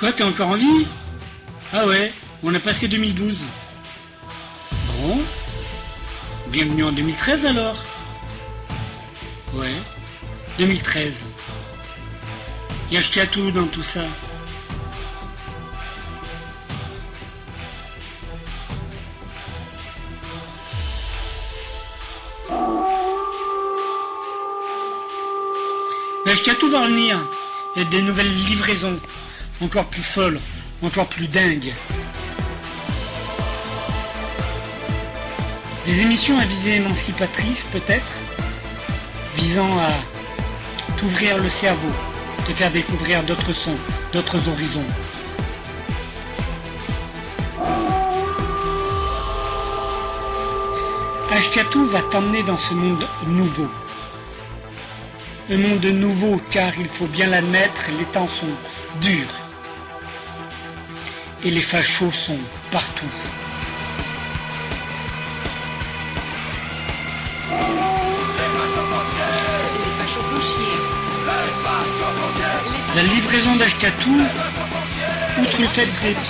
Quoi, t'es encore en vie? Ah ouais, on a passé 2012. Bon. Bienvenue en 2013 alors Ouais, 2013. Et acheté à tout dans tout ça. Acheté à tout va revenir. Il y a des nouvelles livraisons. Encore plus folles, encore plus dingues. Des émissions à visée émancipatrice peut-être, visant à t'ouvrir le cerveau, te faire découvrir d'autres sons, d'autres horizons. Ashkatu va t'emmener dans ce monde nouveau. Un monde nouveau car il faut bien l'admettre, les temps sont durs. Et les fachos sont partout. La livraison d'Ashkatu, outre le fait d'être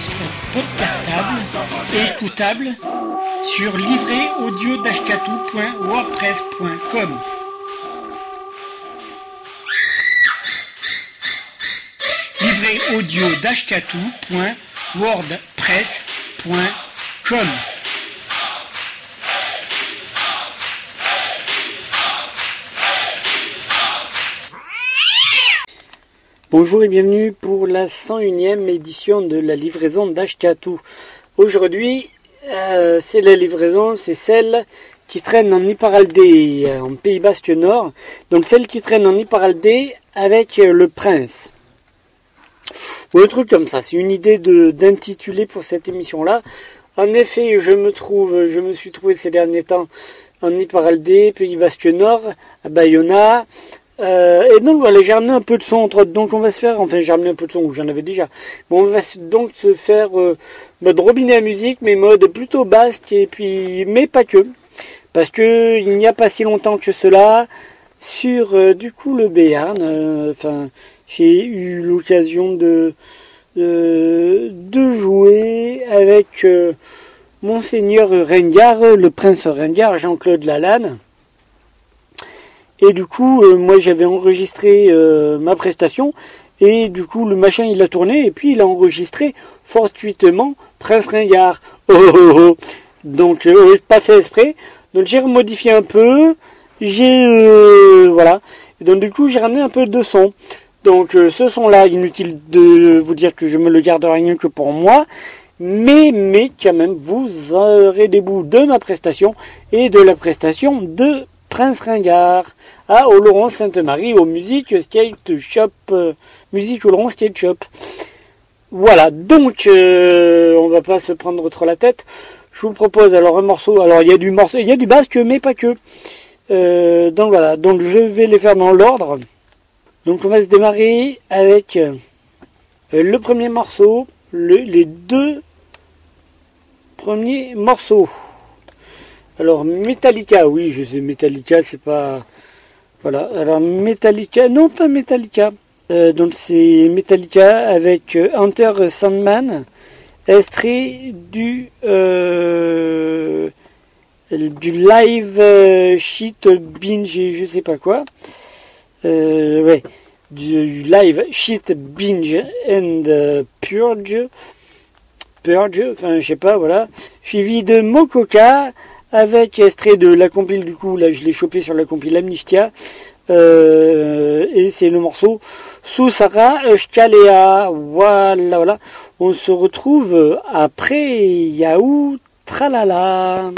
podcastable et écoutable, sur livréaudio.wordpress.com. Livret audio d'ashkatu.wordpress.com. Bonjour et bienvenue pour la 101e édition de la livraison d'Ashkatu. Aujourd'hui, euh, c'est la livraison, c'est celle qui traîne en Iparaldé, euh, en Pays Basque Nord. Donc celle qui traîne en Iparaldé avec euh, le prince. Ou un truc comme ça. C'est une idée de d'intituler pour cette émission-là. En effet, je me trouve, je me suis trouvé ces derniers temps en Iparaldé, Pays Basque Nord, à Bayona. Euh, et donc voilà, j'ai ramené un peu de son entre donc on va se faire, enfin j'ai ramené un peu de son, j'en avais déjà. Bon, on va donc se faire euh, mode robinet à musique, mais mode plutôt basque et puis mais pas que, parce que il n'y a pas si longtemps que cela sur euh, du coup le Béarn, j'ai eu l'occasion de, de jouer avec monseigneur Rengard, le prince Rengard, Jean-Claude Lalanne. Et du coup, euh, moi j'avais enregistré euh, ma prestation et du coup le machin il a tourné et puis il a enregistré fortuitement Prince Ringard. Oh, oh, oh. Donc euh, pas fait exprès. Donc j'ai remodifié un peu. J'ai voilà. Donc du coup j'ai ramené un peu de son. Donc ce son là, inutile de vous dire que je me le garde rien que pour moi. Mais, mais quand même, vous aurez des bouts de ma prestation et de la prestation de Prince Ringard à Oloron Sainte-Marie au Musique Skate Shop, euh, Musique Oloron Skate Shop. Voilà, donc euh, on va pas se prendre trop la tête. Je vous propose alors un morceau. Alors il y a du morceau, il y a du basque, mais pas que. Euh, donc voilà, donc je vais les faire dans l'ordre. Donc on va se démarrer avec le premier morceau, les deux premiers morceaux. Alors Metallica, oui, je sais Metallica, c'est pas voilà. Alors Metallica, non pas Metallica. Euh, donc c'est Metallica avec euh, Hunter Sandman, extrait du euh, du live shit binge, je sais pas quoi. Ouais, du live shit binge and purge, purge, enfin je sais pas, voilà. Suivi de Mokoka avec extrait de la compile du coup, là je l'ai chopé sur la compile Amnistia, euh, et c'est le morceau Susara Shkalea, voilà, voilà. On se retrouve après Yahoo Tralala.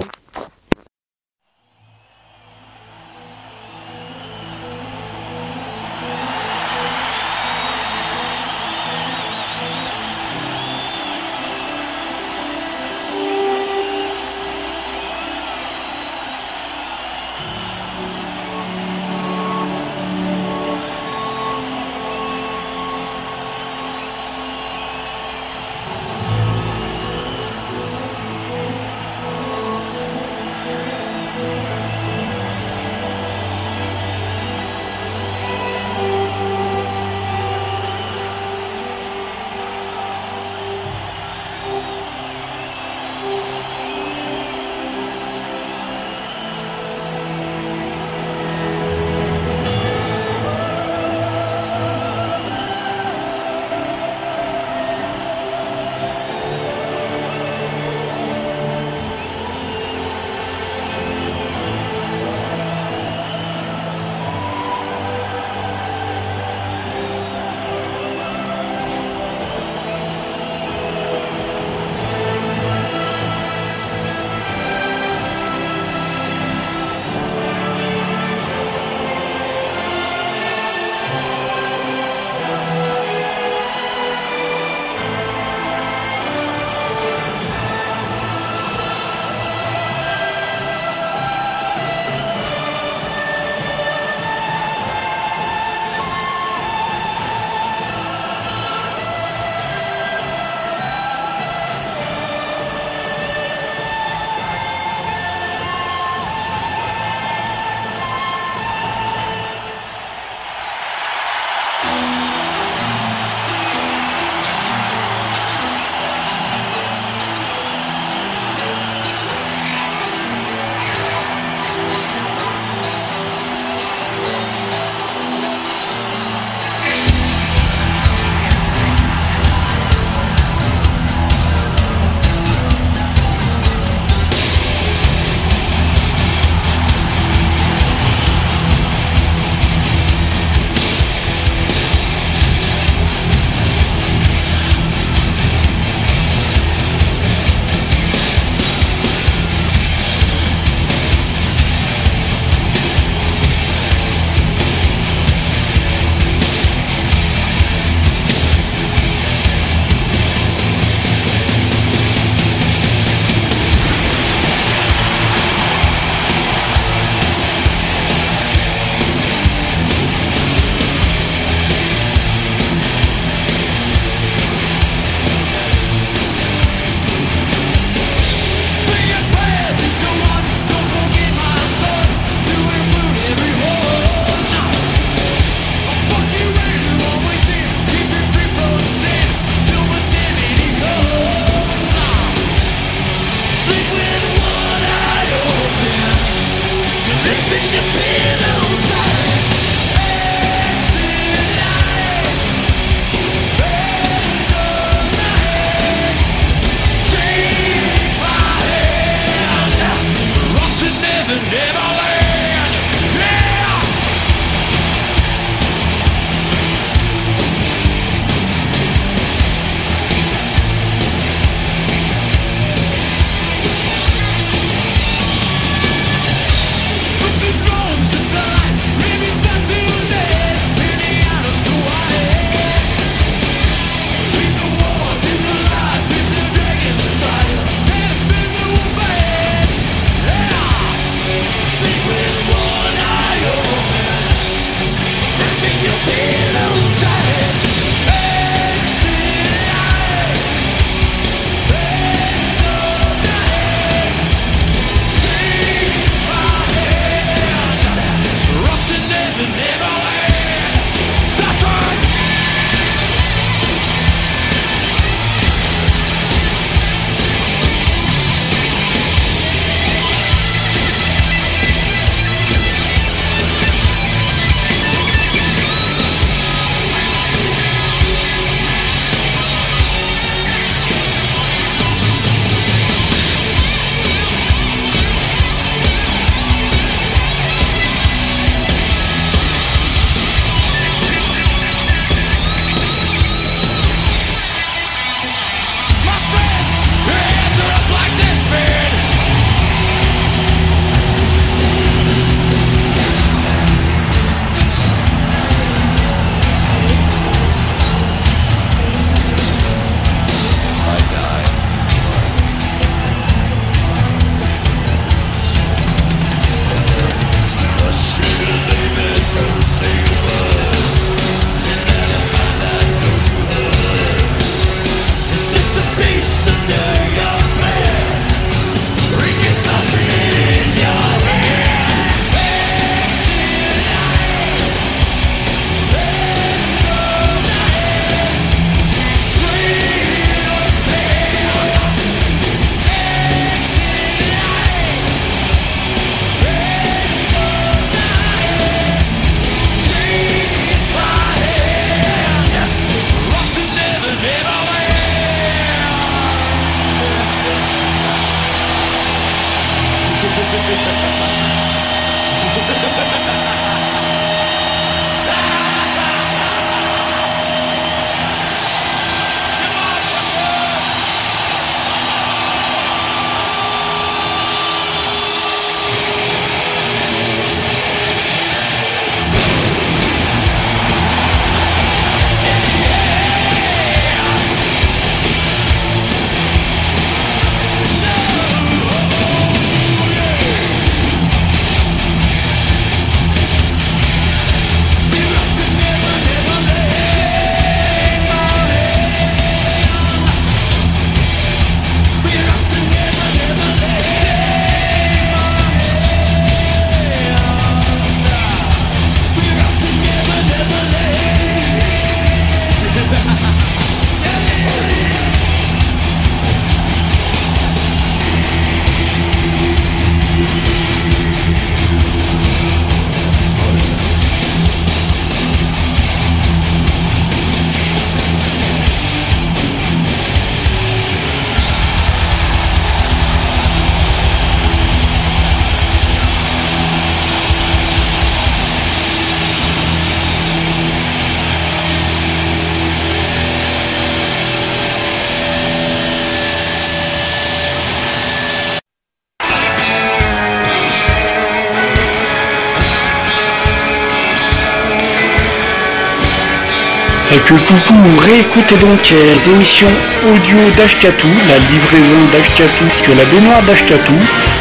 Et que coucou, réécoutez donc les émissions audio d'Ashkatou, la livraison d'Ashkatou, que la baignoire d'Ashkatou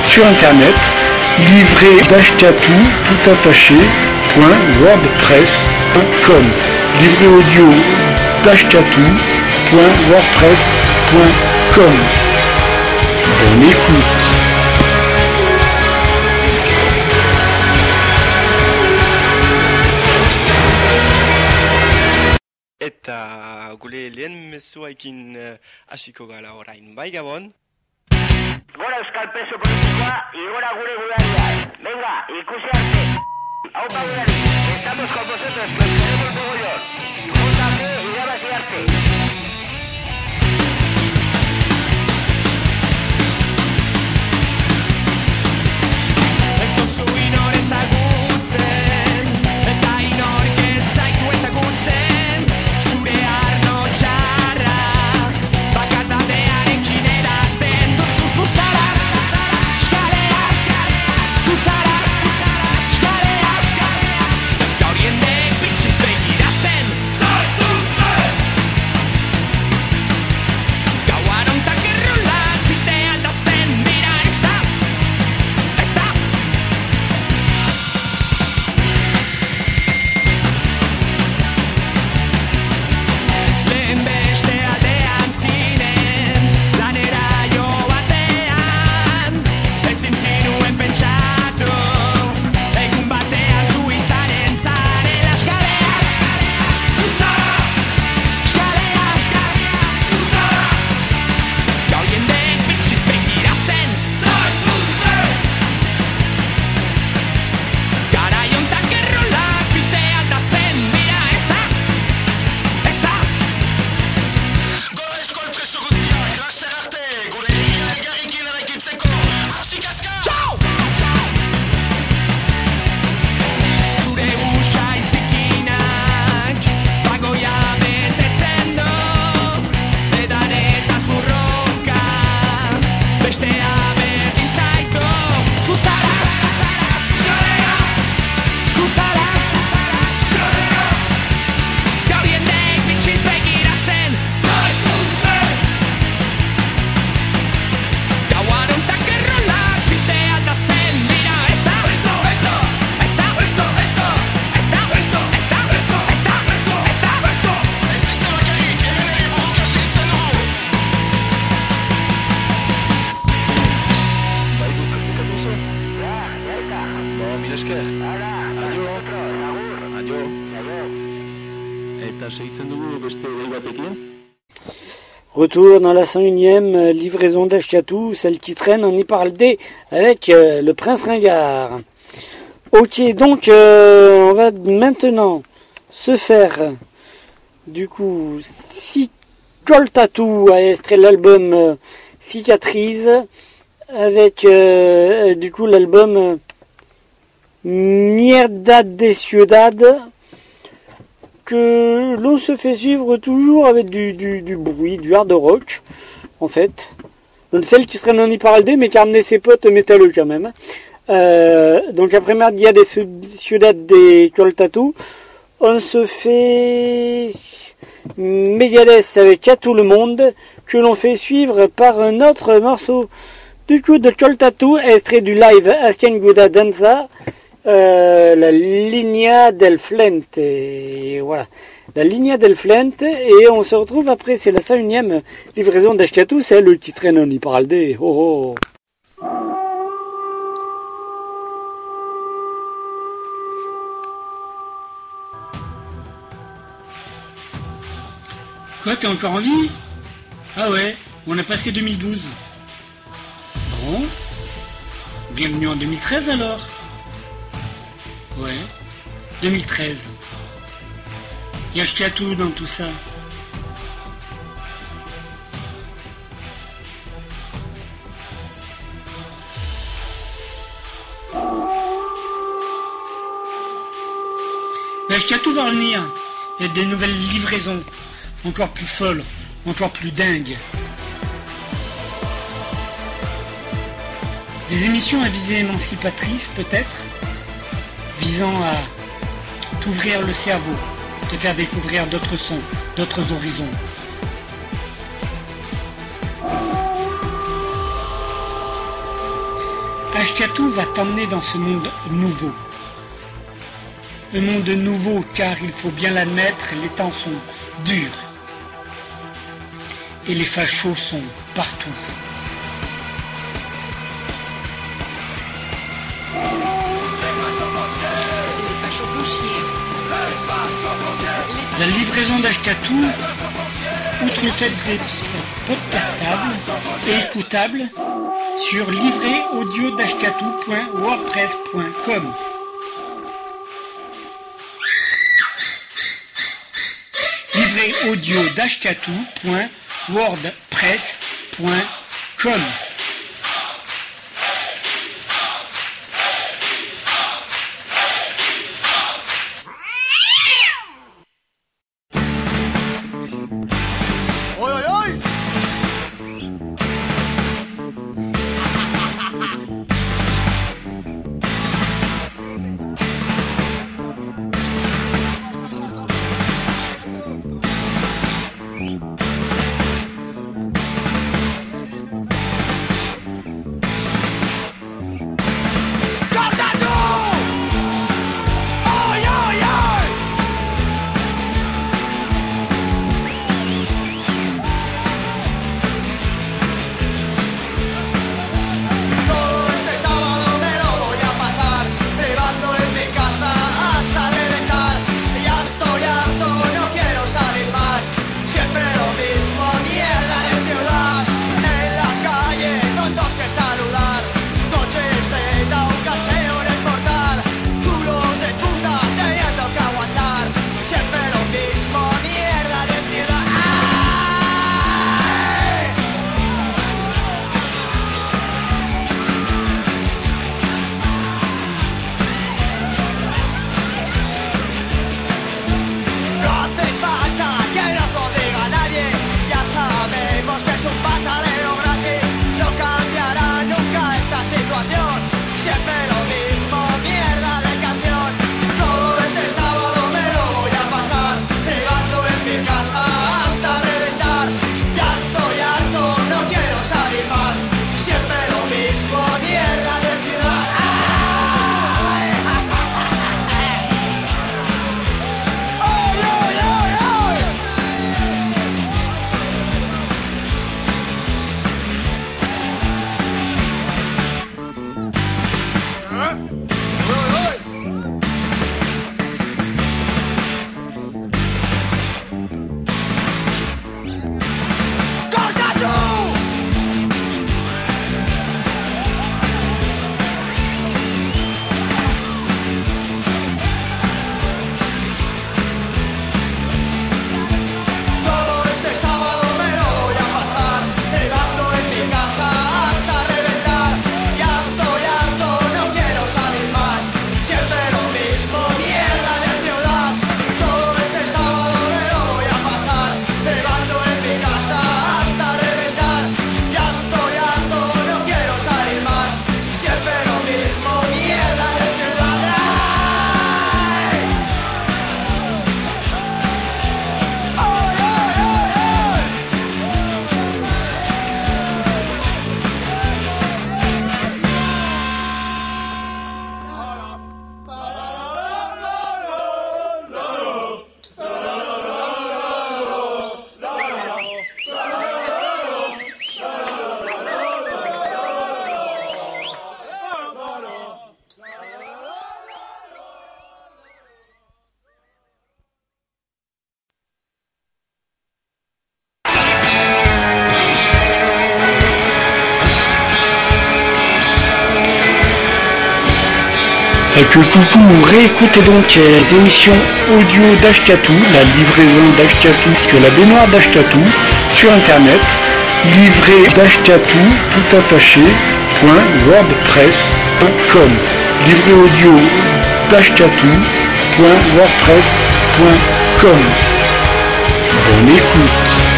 sur internet, livré d'Ashkatou, tout attaché, point, wordpress.com. Livré audio d'Ashkatou, point, wordpress.com. Bonne écoute. Eta gure lehen mezuaikin uh, hasiko gara orain, bai gabon? Gora euskal peso politikoa, igora gure gudaria. Venga, ikusi arte. Hau gudari, estamos con vosotros, que os queremos mogollón. Júntate y arte. Dans la 101e euh, livraison d'Ashkatou, celle qui traîne en Iparaldé avec euh, le prince Ringard. Ok, donc euh, on va maintenant se faire du coup si Coltatou a extrait l'album euh, Cicatrice avec du coup l'album Mierda de Ciudad que l'on se fait suivre toujours avec du, bruit, du hard rock en fait. Donc celle qui serait non hyperaldée mais qui a amené ses potes métalleux quand même. Euh, donc après Mierda de Ciudad de Coltatu, on se fait Megadeth avec à tout le monde que l'on fait suivre par un autre morceau du coup de Coltatu extrait du live Asken Guda Danza euh, la Linea del Flente voilà la Linea del Flente et on se retrouve après c'est la 101ème livraison d'Ashkatu c'est le titre non y oh, oh. Quoi, t'es encore en vie? Ah ouais, on a passé 2012. Bon. Bienvenue en 2013 alors Ouais, 2013. Et acheté à tout dans tout ça. Mais tout va revenir. Il y a des nouvelles livraisons encore plus folle, encore plus dingue. Des émissions à visée émancipatrice peut-être, visant à t'ouvrir le cerveau, te faire découvrir d'autres sons, d'autres horizons. Ashkatu va t'emmener dans ce monde nouveau. Un monde nouveau car il faut bien l'admettre, les temps sont durs et les fachos sont partout. La livraison d'Ashkatou, outre le fait podcastable et écoutable, sur livréaudio.wordpress.com. Livré que coucou, réécoutez donc euh, les émissions audio d'Ashkatou, la livraison d'Ashkatou, puisque la baignoire d'Ashkatou, sur internet, livrée d'Ashkatou, tout attaché, point wordpress.com. Livré audio d'Ashkatou, point wordpress.com. Bonne écoute.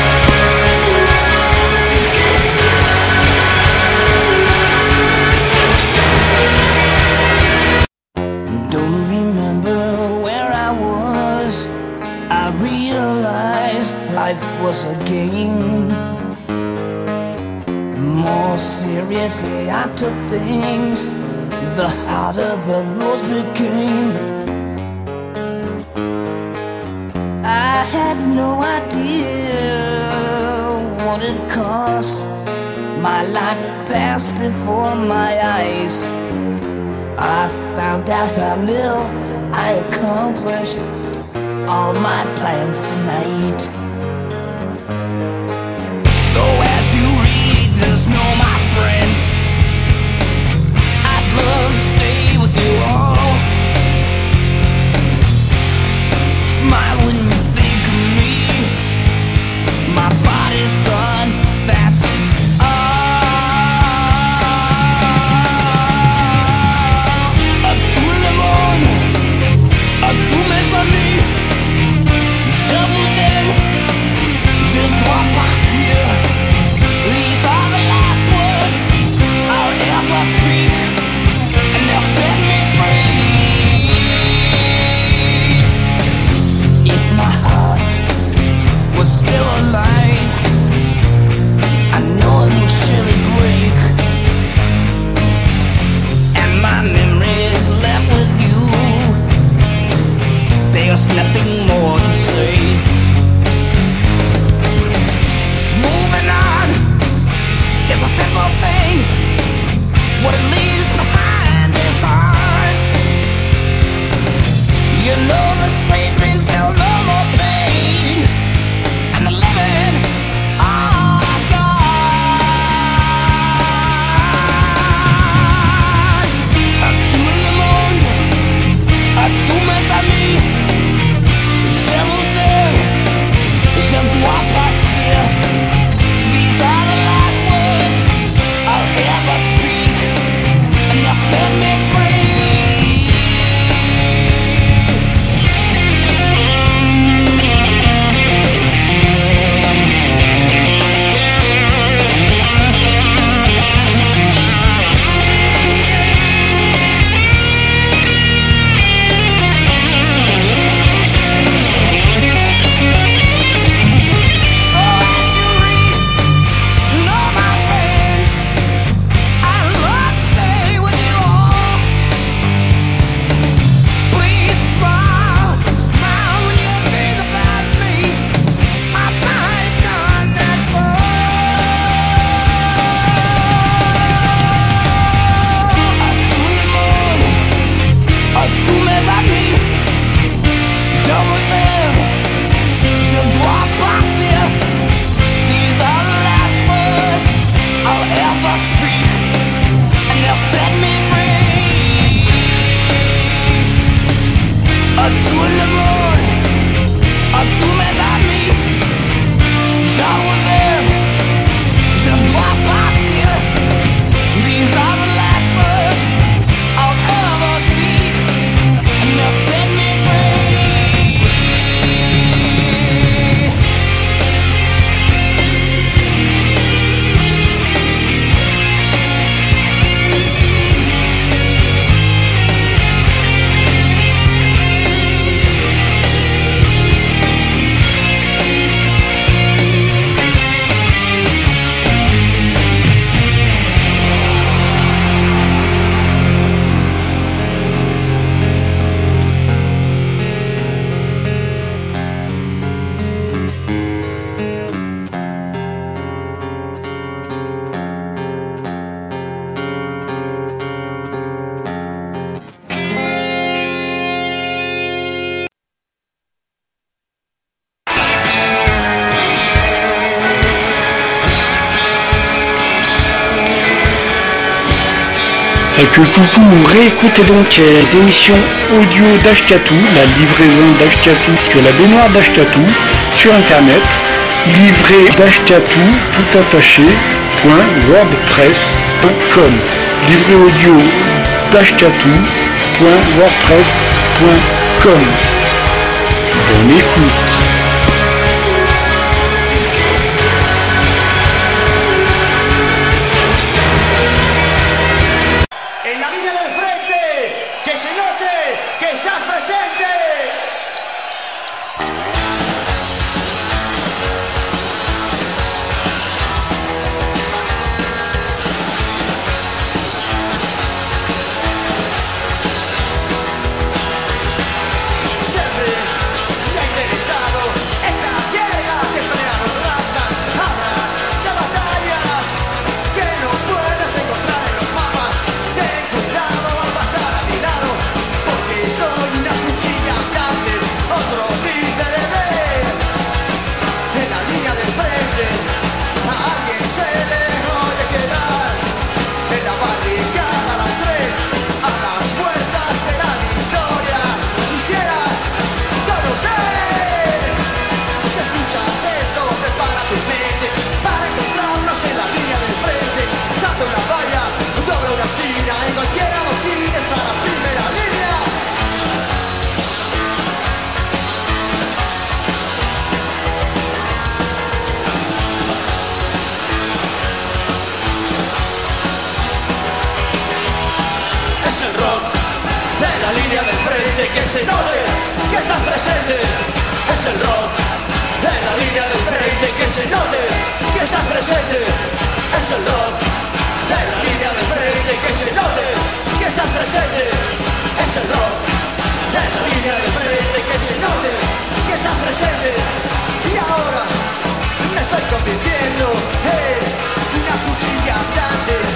Que coucou, réécoutez donc les émissions audio d'Ashkatou, la livraison d'Ashkatou, que la baignoire d'Ashkatou, sur internet, livré d'Ashkatou, tout attaché, point, wordpress.com. Livré audio d'Ashkatou, point, wordpress.com. Bonne écoute. Es el rock de la línea del frente que se note que estás presente. Es el rock de la línea del frente que se note que estás presente. Es el rock de la línea del frente que se note que estás presente. Y ahora me estoy convirtiendo en una cuchilla grande.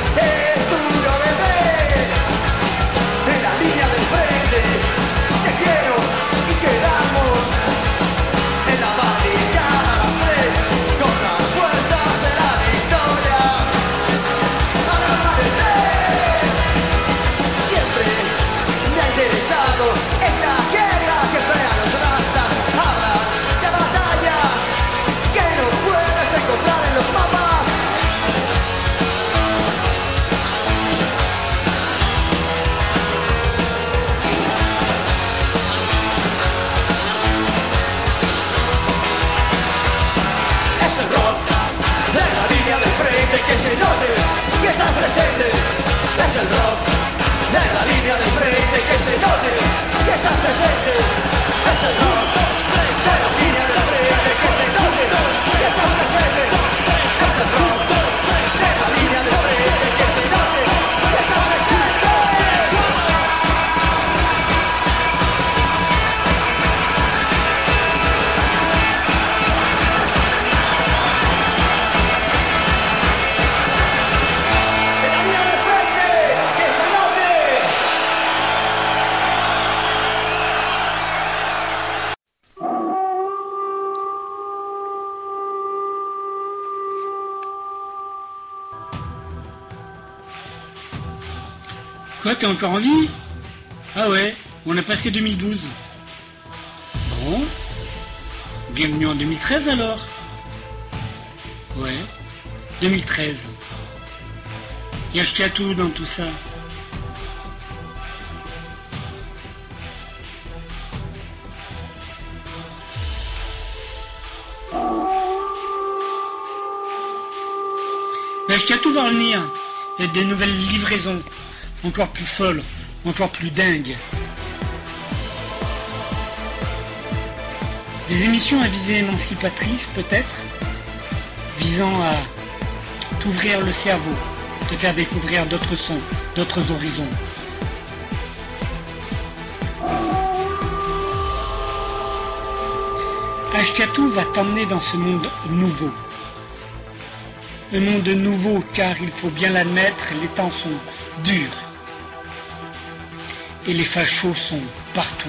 Que se note que estás presente. Es el rock de la línea del frente que se note que estás presente. Es el rock de la línea del frente que se note que estás presente. Es el rock encore en vie Ah ouais, on a passé 2012. Bon. Bienvenue en 2013 alors Ouais, 2013. Y a tout dans tout ça. Tout va revenir. Il y a de nouvelles livraisons, encore plus folles, encore plus dingues. Des émissions à visée émancipatrice peut-être, visant à t'ouvrir le cerveau, te faire découvrir d'autres sons, d'autres horizons. Ashkatou va t'emmener dans ce monde nouveau. Un monde nouveau car il faut bien l'admettre, les temps sont durs. Et les fachos sont partout.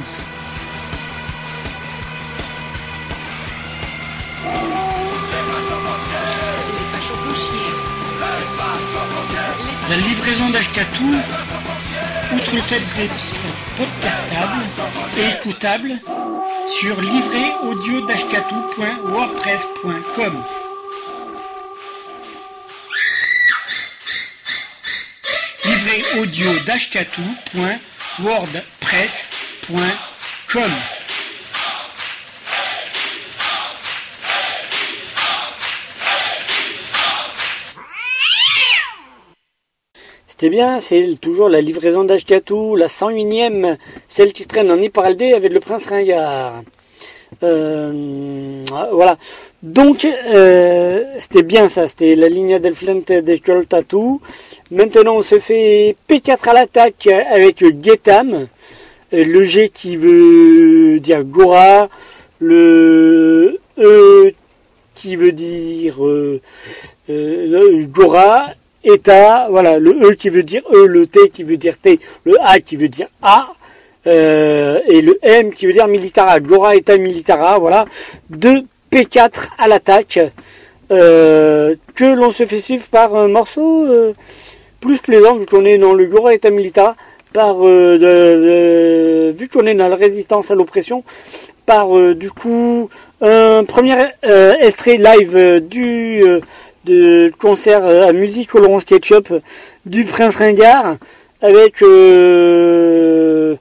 La livraison d'Ashkatou outre le fait d'être podcastable et écoutable sur audio wordpress.com. C'était bien, c'est toujours la livraison d'Ashkatou, la 101ème, celle qui traîne en Iparaldé avec le prince Ringard. Euh, voilà. Donc, euh, c'était bien ça, c'était la ligne del Flente de Tatou. Maintenant, on se fait P4 à l'attaque avec Getam. Euh, Le G qui veut dire Gora. Le E qui veut dire euh, euh, Gora. Eta, voilà, le E qui veut dire E, le T qui veut dire T, le A qui veut dire A, euh, et le M qui veut dire Militara, Gora Eta Militara, voilà, deux P4 à l'attaque, euh, que l'on se fait suivre par un morceau euh, plus plaisant, vu qu'on est dans le Gora Eta Militara, par, euh, vu qu'on est dans la résistance à l'oppression, par du coup un premier extrait live du concert à musique au Laurent Sketchup du Prince Ringard avec euh,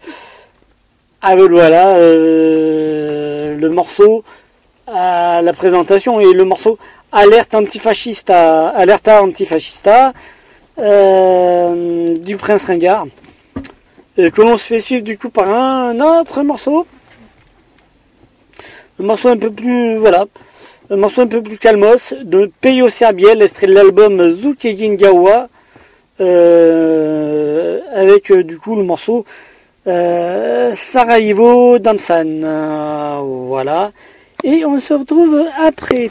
avec voilà le morceau à la présentation et le morceau alerte antifascista alerta antifascista euh, du Prince Ringard euh, que l'on se fait suivre du coup par un autre morceau un morceau un peu plus voilà un morceau un peu plus calmos de Peyo Serbiel, extrait de l'album Zukegin Gawa, euh, avec euh, du coup le morceau Sarajevo Dansan. Euh, voilà. Et on se retrouve après.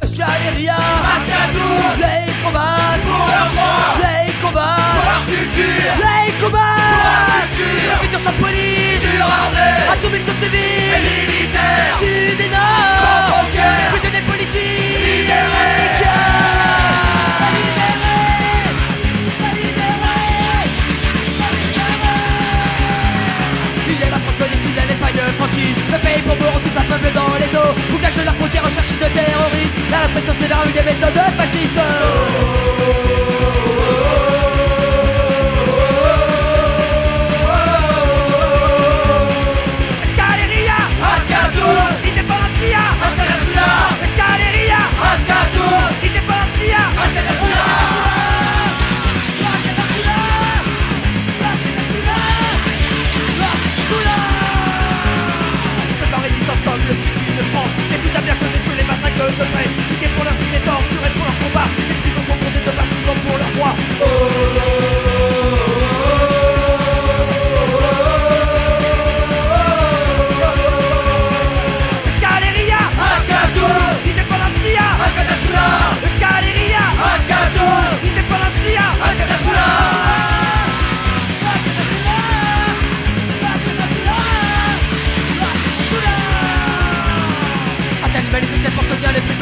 Escaleria Rascatou Les combats Pour leurs droits Les combats Pour leur culture. Les combats Pour leur culture. Obédience à police. Surarmée Insoumission civile Et militaire Sud et nord. Sans frontières. Prisonniers politiques. Libérés tout un peuple dans les dos. Bouclage de la frontière, recherche de terroristes. La répression sévère avec des méthodes fascistes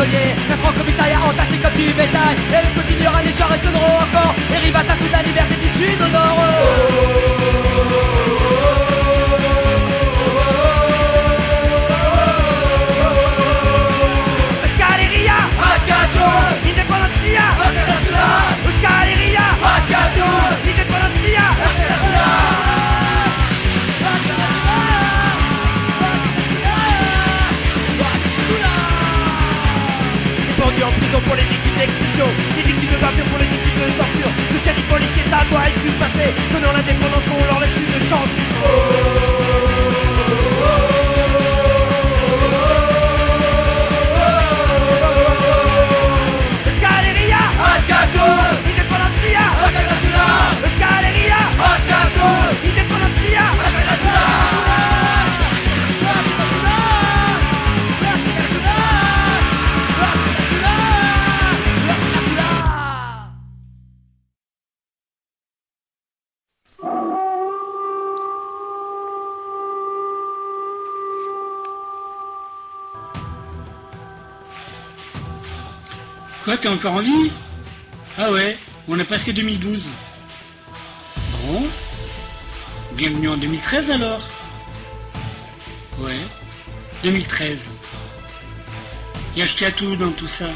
pour soutenir les prisonniers Le franc commissariat entassé comme du bétail. Et le continuera, les chars étonneront encore. Et Rivata la liberté du sud au nord d'expulsion Des victimes de bavure pour les victimes de torture. Tout ce qu'a dit policier ça doit être du passé Donnons l'indépendance qu'on leur laisse une chance t'es encore en vie Ah ouais, on a passé 2012. Bon. Bienvenue en 2013 alors. Ouais, 2013. Y a tout dans tout ça.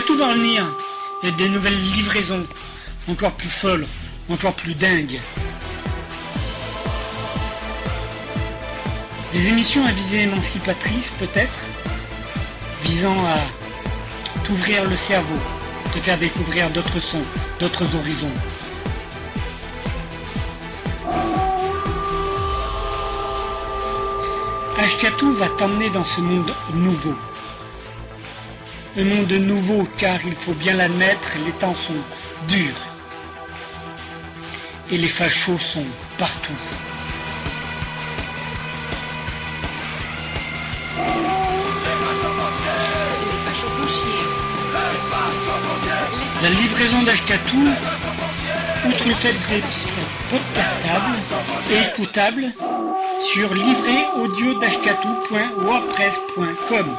tout va revenir. Il y des nouvelles livraisons, encore plus folles, encore plus dingues. Des émissions à visée émancipatrice peut-être, visant à t'ouvrir le cerveau, te faire découvrir d'autres sons, d'autres horizons. Ashkatou va t'emmener dans ce monde nouveau. Un monde nouveau car il faut bien l'admettre, les temps sont durs. Et les fachos sont partout. La livraison d'Ashkatou, outre le fait d'être podcastable et écoutable, sur livréaudio.wordpress.com.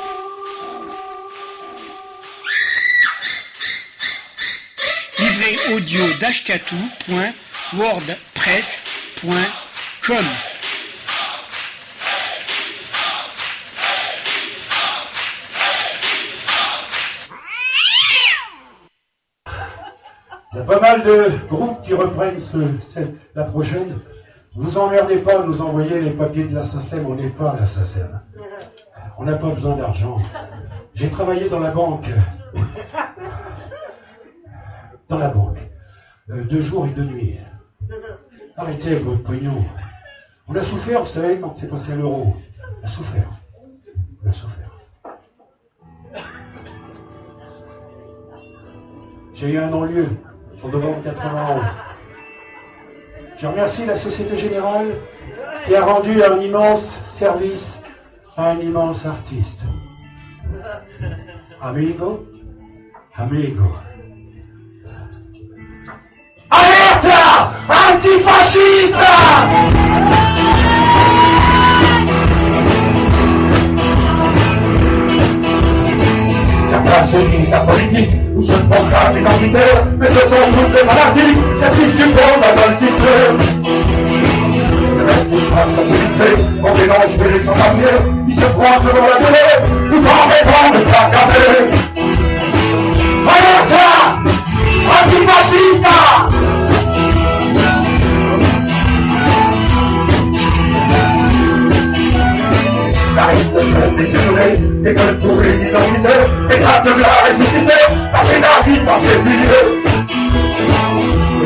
audio d'ashkatou.wordpress.com. Il y a pas mal de groupes qui reprennent la prochaine. Vous emmerdez pas à nous envoyer les papiers de la SACEM, on n'est pas à la. On n'a pas besoin d'argent. J'ai travaillé dans la banque dans la banque. Euh, deux jours et deux nuits. Arrêtez votre pognon. On a souffert, vous savez, quand c'est passé à l'euro. On a souffert. On a souffert. J'ai eu un non-lieu en novembre 91. Je remercie la Société Générale qui a rendu un immense service à un immense artiste. Amigo, amigo. Antifascista! Certains se disent apolitiques ou se proclament identitaires, mais ce sont tous des fanatiques et qui succombent à Adolf Hitler. Le rêve d'une France émigrés, on dénonce les sans-papiers, ils se croient devant la télé, tout en rêvant de proclamer. Alerta! Antifascista! Arrête de club détourné, école pour une identité, étape de la ressuscité, passé nazi, passé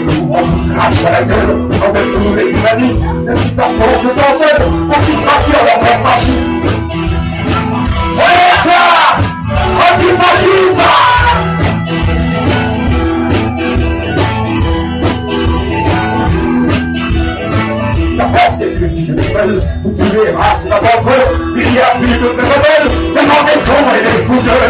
nous, on vous crache à la gueule, on met tous les humanistes, des petites parfois sans seul, pour qu'ils se rassurent leur père fasciste. Ouais, toi, antifasciste! La France n'est plus qu'une nouvelle, où tu verras, c'est pas d'entre eux. Il y a plus de vrais rebelles, seulement des cons et des fouteux.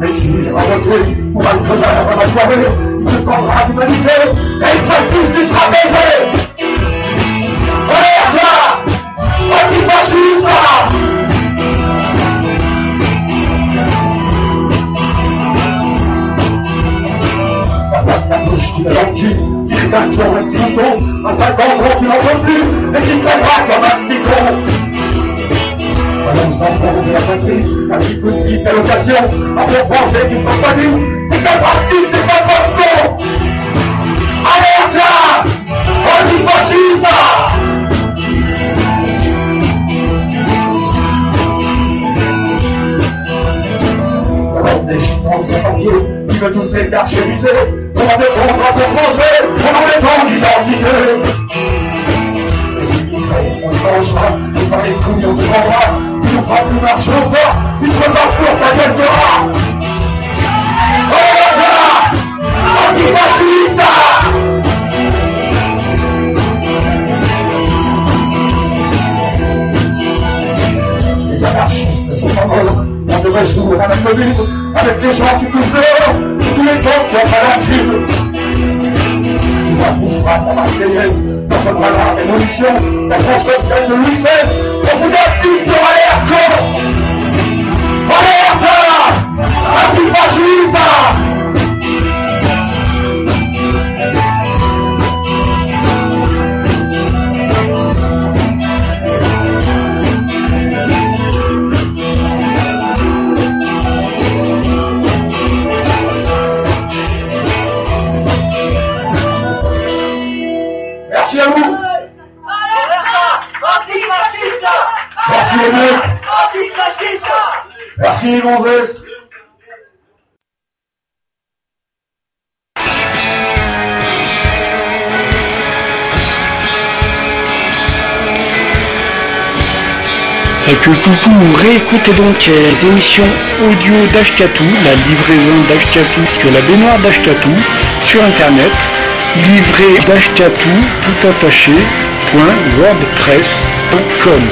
Mais tu iras voter pour un connard à ma soirée, il te prendra d'humanité, et une fois de plus tu seras baisé. Allez, toi, antifasciste! La bouche, tu l'as cul, tu es un clon, un petit mouton, à 50 ans tu n'en peux plus, et tu crèveras comme un petit con. Balance enfant de la patrie, un petit coup de bite à l'occasion, un bon français qui ne prend pas t'es brave type, t'es brave con. Alerte Antifasciste Les gitans sans papier, qui veulent tous les carchériser, on va à ton français, pendant les temps d'identité. Les immigrés, on les mangera, et par les couilles on te vendra, tu nous au pas, une retence pour ta gueule de rat. Oh, antifasciste Les anarchistes ne sont pas morts, on devrait jouer à la commune, avec les gens qui touchent et tous les pauvres qui ont pas la thune. pas ta Marseillaise, ne sonnera la révolution, ta tranche comme celle de Louis XVI, au bout d'un pic de alerte, Alerte Antifasciste Merci Merci gonzesses Et que coucou, réécoutez donc les émissions audio d'Ashkatou, la livraison d'Ashkatou, parce que la baignoire d'Ashkatou, sur internet, livré d'Ashkatou, tout attaché, wordpress.com.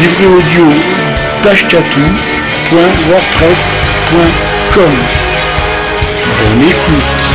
Livré audio d'Ashkatou, point wordpress.com. Bonne écoute.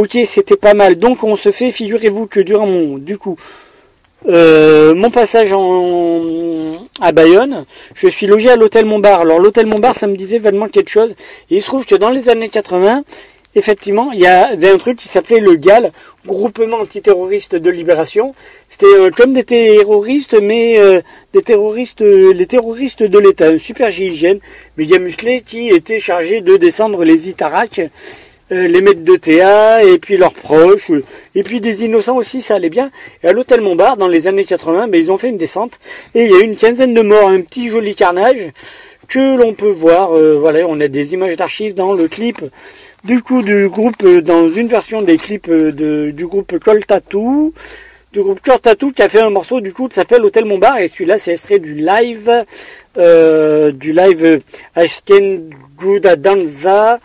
Ok, c'était pas mal. Donc on se fait, figurez-vous que durant mon, du coup, euh, mon passage à Bayonne, je suis logé à l'hôtel Montbar. Alors l'hôtel Montbar, ça me disait vaguement quelque chose. Et il se trouve que dans les années 80, effectivement, il y avait un truc qui s'appelait le GAL, Groupement Antiterroriste de Libération. C'était euh, comme des terroristes, mais euh, des terroristes, les terroristes de l'État, un super GIGN, média musclé, qui était chargé de descendre les Itarac, euh, les maîtres de TA, et puis leurs proches, euh, et puis des innocents aussi, ça allait bien. Et à l'hôtel Montbar, dans les années 80, ben, ils ont fait une descente, et il y a eu une quinzaine de morts, un petit joli carnage, que l'on peut voir, euh, voilà, on a des images d'archives dans le clip du coup du groupe, euh, dans une version des clips euh, de, du groupe Col Tattoo, du groupe Col Tattoo qui a fait un morceau du coup qui s'appelle Hôtel Montbar et celui-là c'est extrait du live euh, du live Ashken Gouda Danza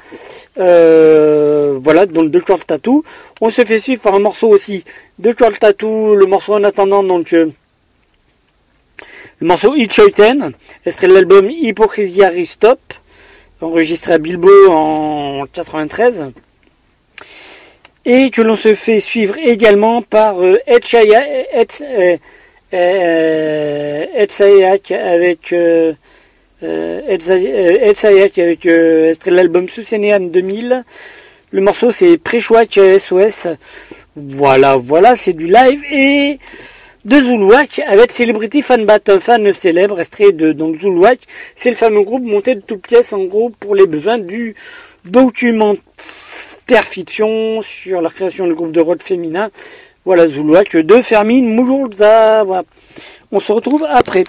euh, voilà donc de Col Tattoo. On se fait suivre par un morceau aussi. De Col Tattoo le morceau en attendant donc euh, le morceau Hitchoiten extrait de l'album Hypocrisia Restop enregistré à Bilbo en 93 et que l'on se fait suivre également par Ed Shaya- Euh, Ed Sayak avec euh, euh, avec l'album Susenean 2000 le morceau c'est Prechouak SOS voilà voilà c'est du live et de Zuluak avec Celebrity Fanbat, un fan célèbre extrait de donc Zuluak. C'est le fameux groupe monté de toutes pièces en gros pour les besoins du documentaire fiction sur la création du groupe de rock féminin. Voilà Zuluak de Fermin Muguruza. Voilà. On se retrouve après.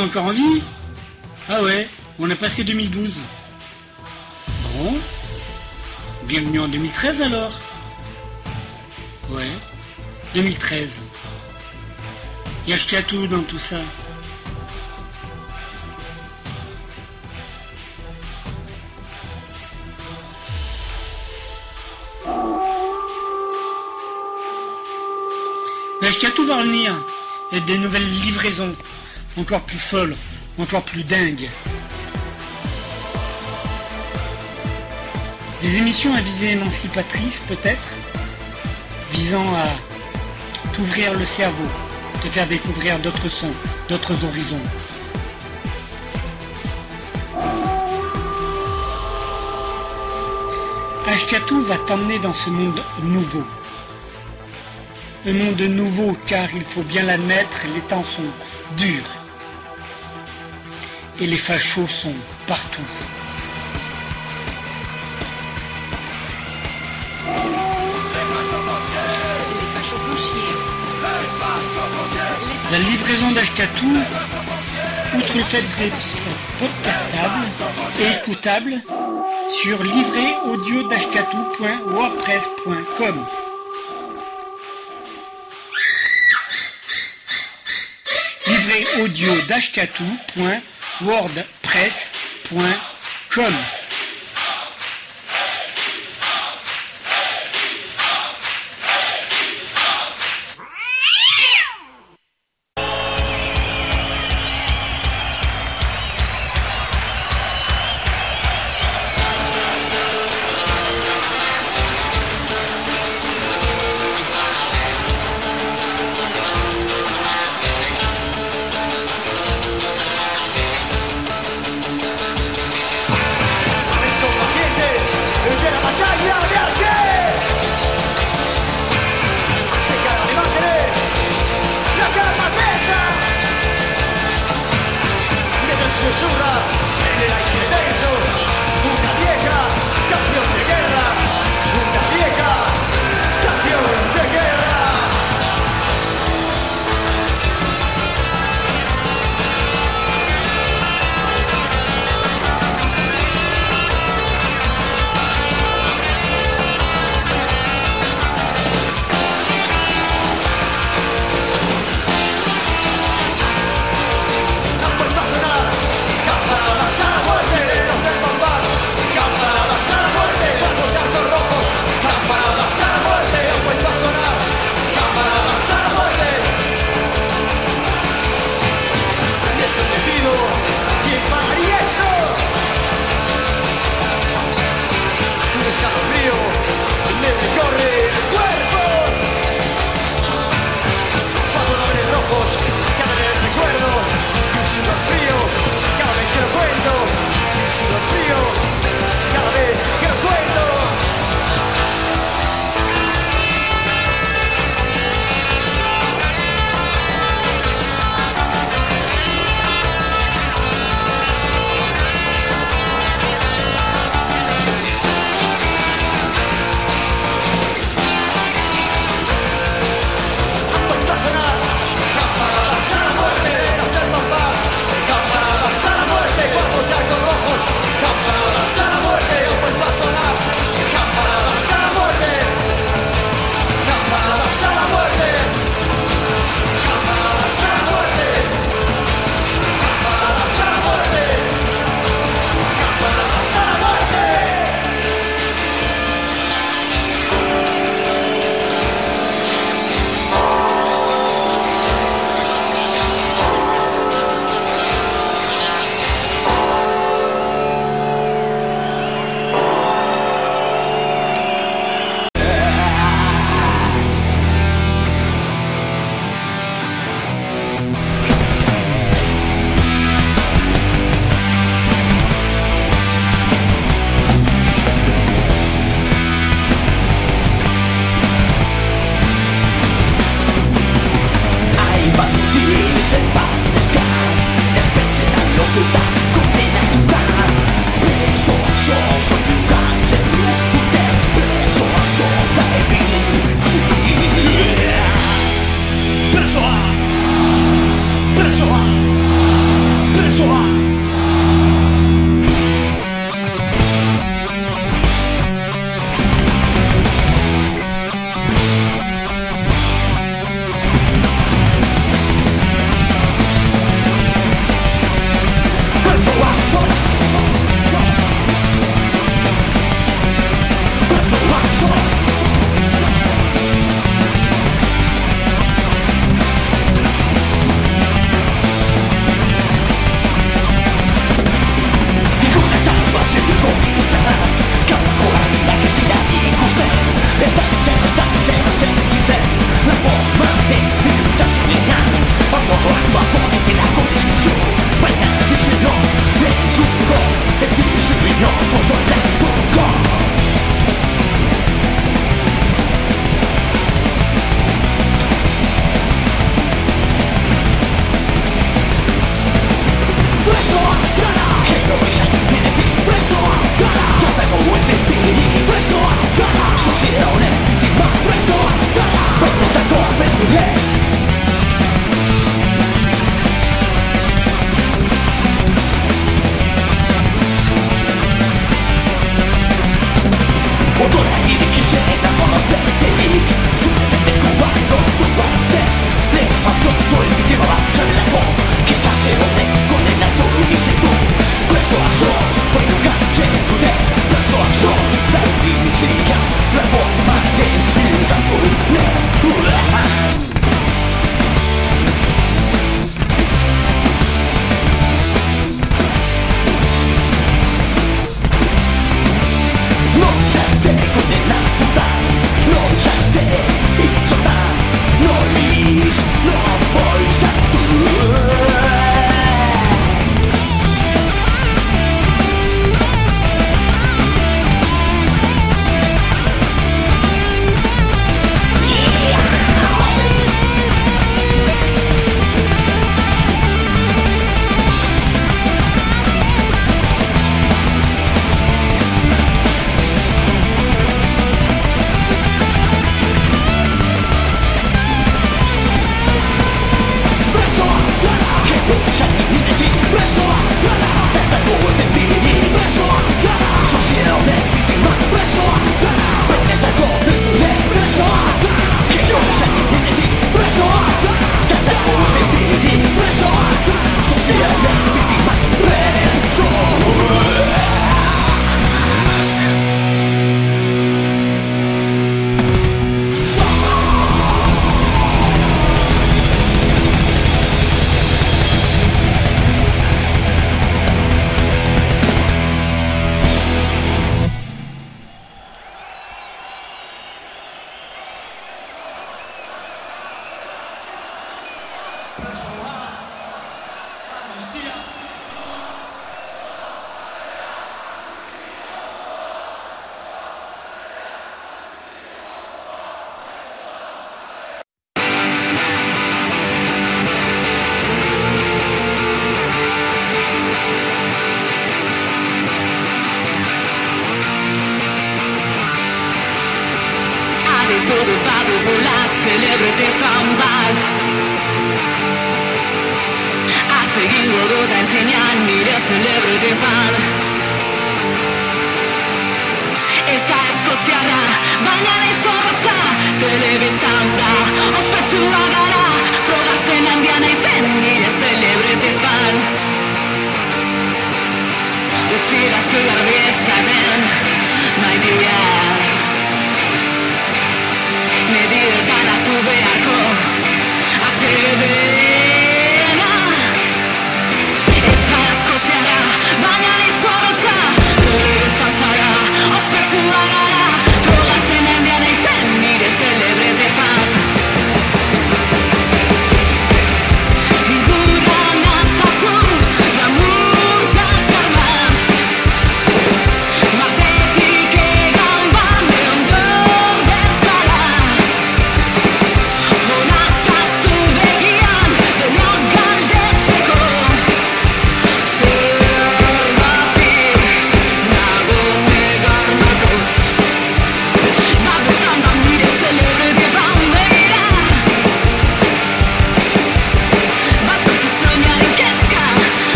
Encore en vie Ah ouais, on a passé 2012. Bon. Bienvenue en 2013 alors. Ouais, 2013. Et acheté à tout dans tout ça. Mais tout va revenir. Et des nouvelles livraisons. Encore plus folles. Encore plus dingues. Des émissions à visée émancipatrice peut-être. Visant à t'ouvrir le cerveau. Te faire découvrir d'autres sons, d'autres horizons. Ashkatu va t'emmener dans ce monde nouveau. Un monde nouveau car il faut bien l'admettre, les temps sont durs. Et les fachos sont partout. La livraison d'Ashkatu, outre le fait d'être podcastable et écoutable, sur livréaudio.wordpress.com. Livret audio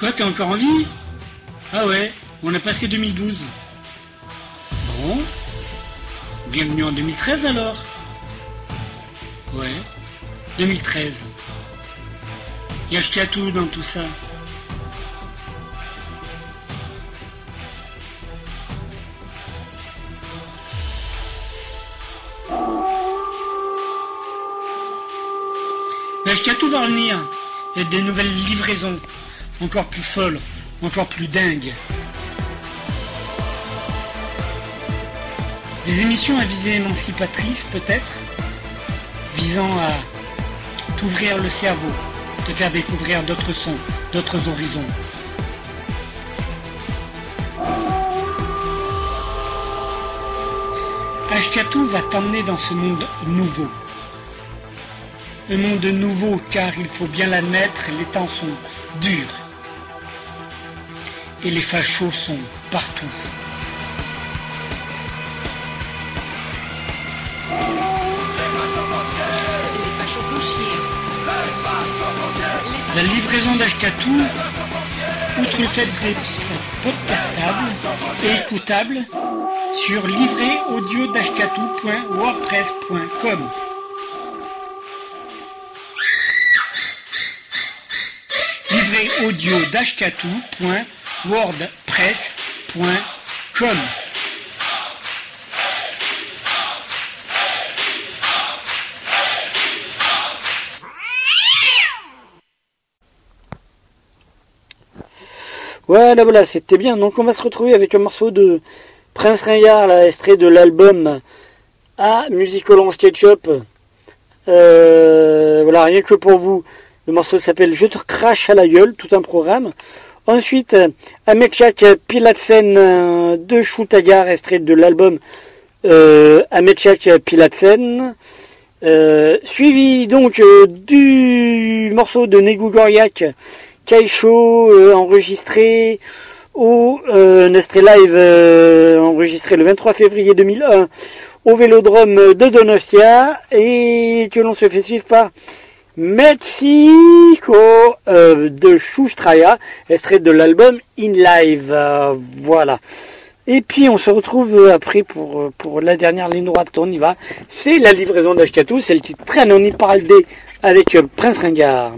Quoi, t'es encore en vie? Ah ouais, on a passé 2012. Bon. Bienvenue en 2013 alors Ouais, 2013. Et acheté à tout dans tout ça. Mais acheté à tout va revenir. Il y a des nouvelles livraisons encore plus folles, encore plus dingues. Des émissions à visée émancipatrice peut-être, visant à t'ouvrir le cerveau, te faire découvrir d'autres sons, d'autres horizons. Ashkatu va t'emmener dans ce monde nouveau. Un monde nouveau car il faut bien l'admettre, les temps sont durs. Et les fachos sont partout. La livraison d'Ashkatu, outre le fait d'être podcastable et écoutable, sur livréaudio-dashkatu.wordpress.com. Livret dashkatu.wordpress.com. Voilà, voilà, c'était bien. Donc on va se retrouver avec un morceau de Prince Ringard, là, extrait de l'album à Musical Sketchup. Euh, voilà, rien que pour vous. Le morceau s'appelle Je te crache à la gueule, tout un programme. Ensuite, Ametchak Pilatsen euh, de Shutagar, extrait de l'album euh, Ametchak Pilatsen. Euh, suivi donc euh, du morceau de Negu Goriak, Kaisho, euh, enregistré au euh, Nestre Live, euh, enregistré le 23 février 2001 au Vélodrome de Donostia et que l'on se fait suivre par Mexico euh, de Shustraya, extrait de l'album In Live. Euh, voilà. Et puis on se retrouve après pour, euh, pour la dernière ligne droite, on y va. C'est la livraison d'Ashkatou, c'est le titre Train on y parle des avec euh, Prince Ringard.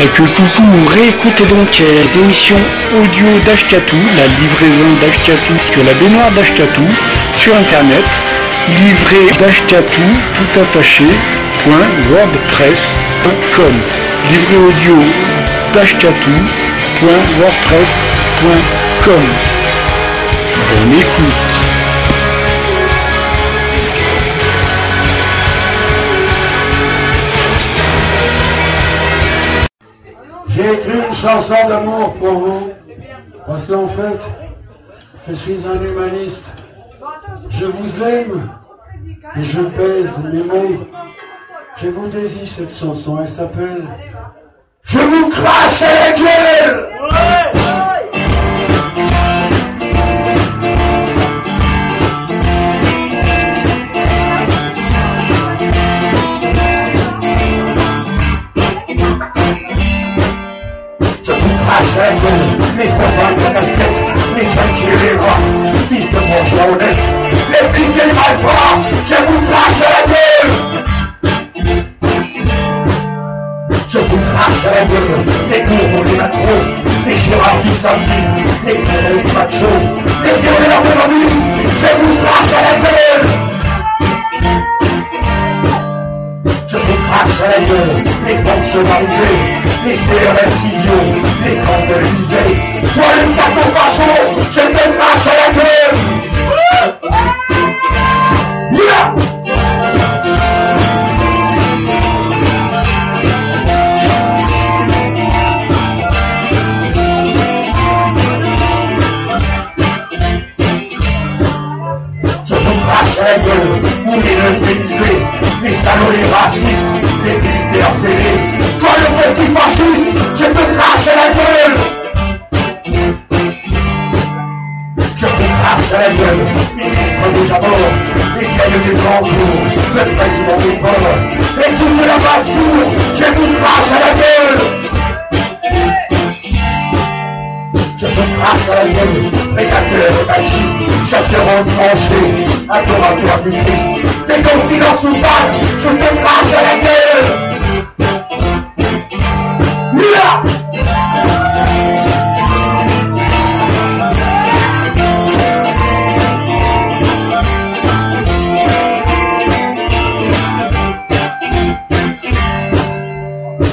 Et que coucou, réécoutez donc euh, les émissions audio d'Ashkatou, la livraison d'Ashkatou, parce que la baignoire d'Ashkatou sur internet, livré d'Ashkatou, tout attaché, point wordpress.com. Livré audio d'Ashkatou, point wordpress.com. Bonne écoute. J'ai écrit une chanson d'amour pour vous, parce qu'en fait, je suis un humaniste. Je vous aime et je pèse mes mots. Je vous désire cette chanson, elle s'appelle Je vous crache à la vous crache à la gueule, mes frères de casquette, les rats, fils de bourgeois honnêtes, les flics et les malfrats, je vous crache à la gueule. Je vous crache à la gueule, les gourous, les macros, les Gérard du samedi, les créés du macho, les violeurs de la je vous crache à la gueule Crache à la gueule, les les CRS idiots, les camps. Toi le gâteau facho, je te crache la gueule. Je vous crache à vous les leuténisés, les salauds, les racistes, Toi le petit fasciste, je te crache à la gueule. Je vous crache à la gueule, ministre déjà mort, les vieilles des tambours, le président des ports, et toute la basse-cour, je vous crache à la gueule. Je vous crache à la gueule, prédateurs et machistes, chasseurs tranchés, adorateurs du Christ, des confidents sous table, je te crache à la gueule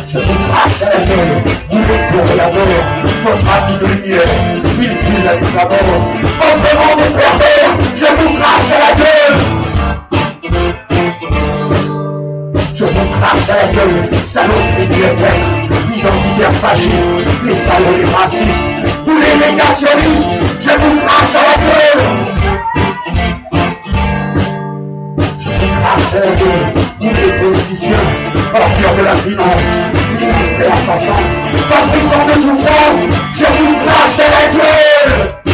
Je vous crache à la gueule, vous les toréadors, votre ami de lumière, il la mise à mort. Votre monde est pervers, je vous crache à la gueule. Je vous crache à la gueule, saloperie du FN, identitaires fascistes, les salauds, les racistes, tous les négationnistes, je vous crache à la gueule. Je vous crache à la gueule, vous les politiciens, ordures de la finance, ministres et assassins, fabricants de souffrance, je vous crache à la gueule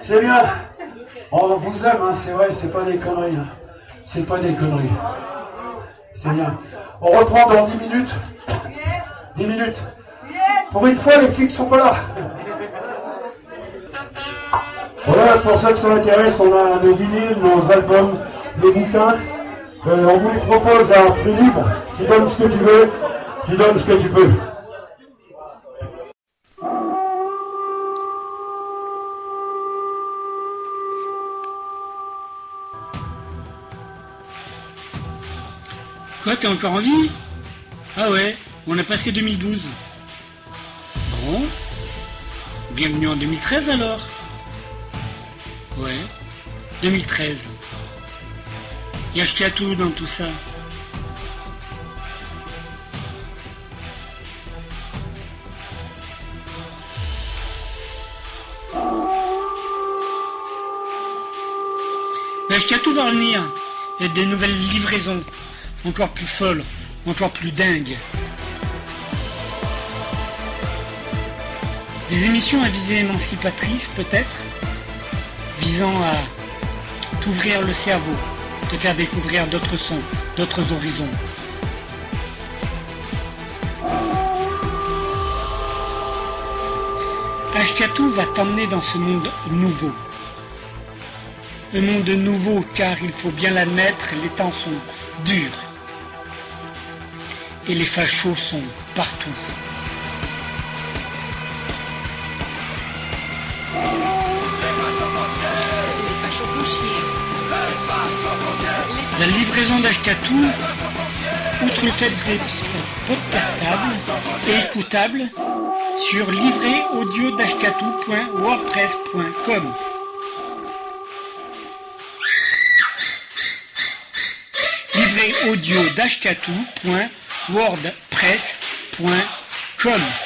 C'est bien. On vous aime, hein, c'est vrai, c'est pas des conneries. hein. C'est pas des conneries. C'est bien. On reprend dans 10 minutes. 10 minutes. Pour une fois, les flics sont pas là. Voilà, pour ceux que ça intéresse, on a nos vinyles, nos albums, les bouquins. Euh, on vous les propose à prix libre. Tu donnes ce que tu veux, tu donnes ce que tu peux. Quoi, t'es encore en vie? Ah ouais, on a passé 2012. Bon. Bienvenue en 2013 alors Ouais, 2013. Et acheté à tout dans tout ça. Tout va revenir. Et des nouvelles livraisons. Encore plus folles, encore plus dingues. Des émissions à visée émancipatrice peut-être, visant à t'ouvrir le cerveau, te faire découvrir d'autres sons, d'autres horizons. Ashkatu va t'emmener dans ce monde nouveau. Un monde nouveau car il faut bien l'admettre, les temps sont durs. Et les fachos sont partout. La livraison d'Ashkatu, outre le fait d'être podcastable et écoutable, sur livréaudio-dashkatu.wordpress.com. audio d'ashkatu.wordpress.com.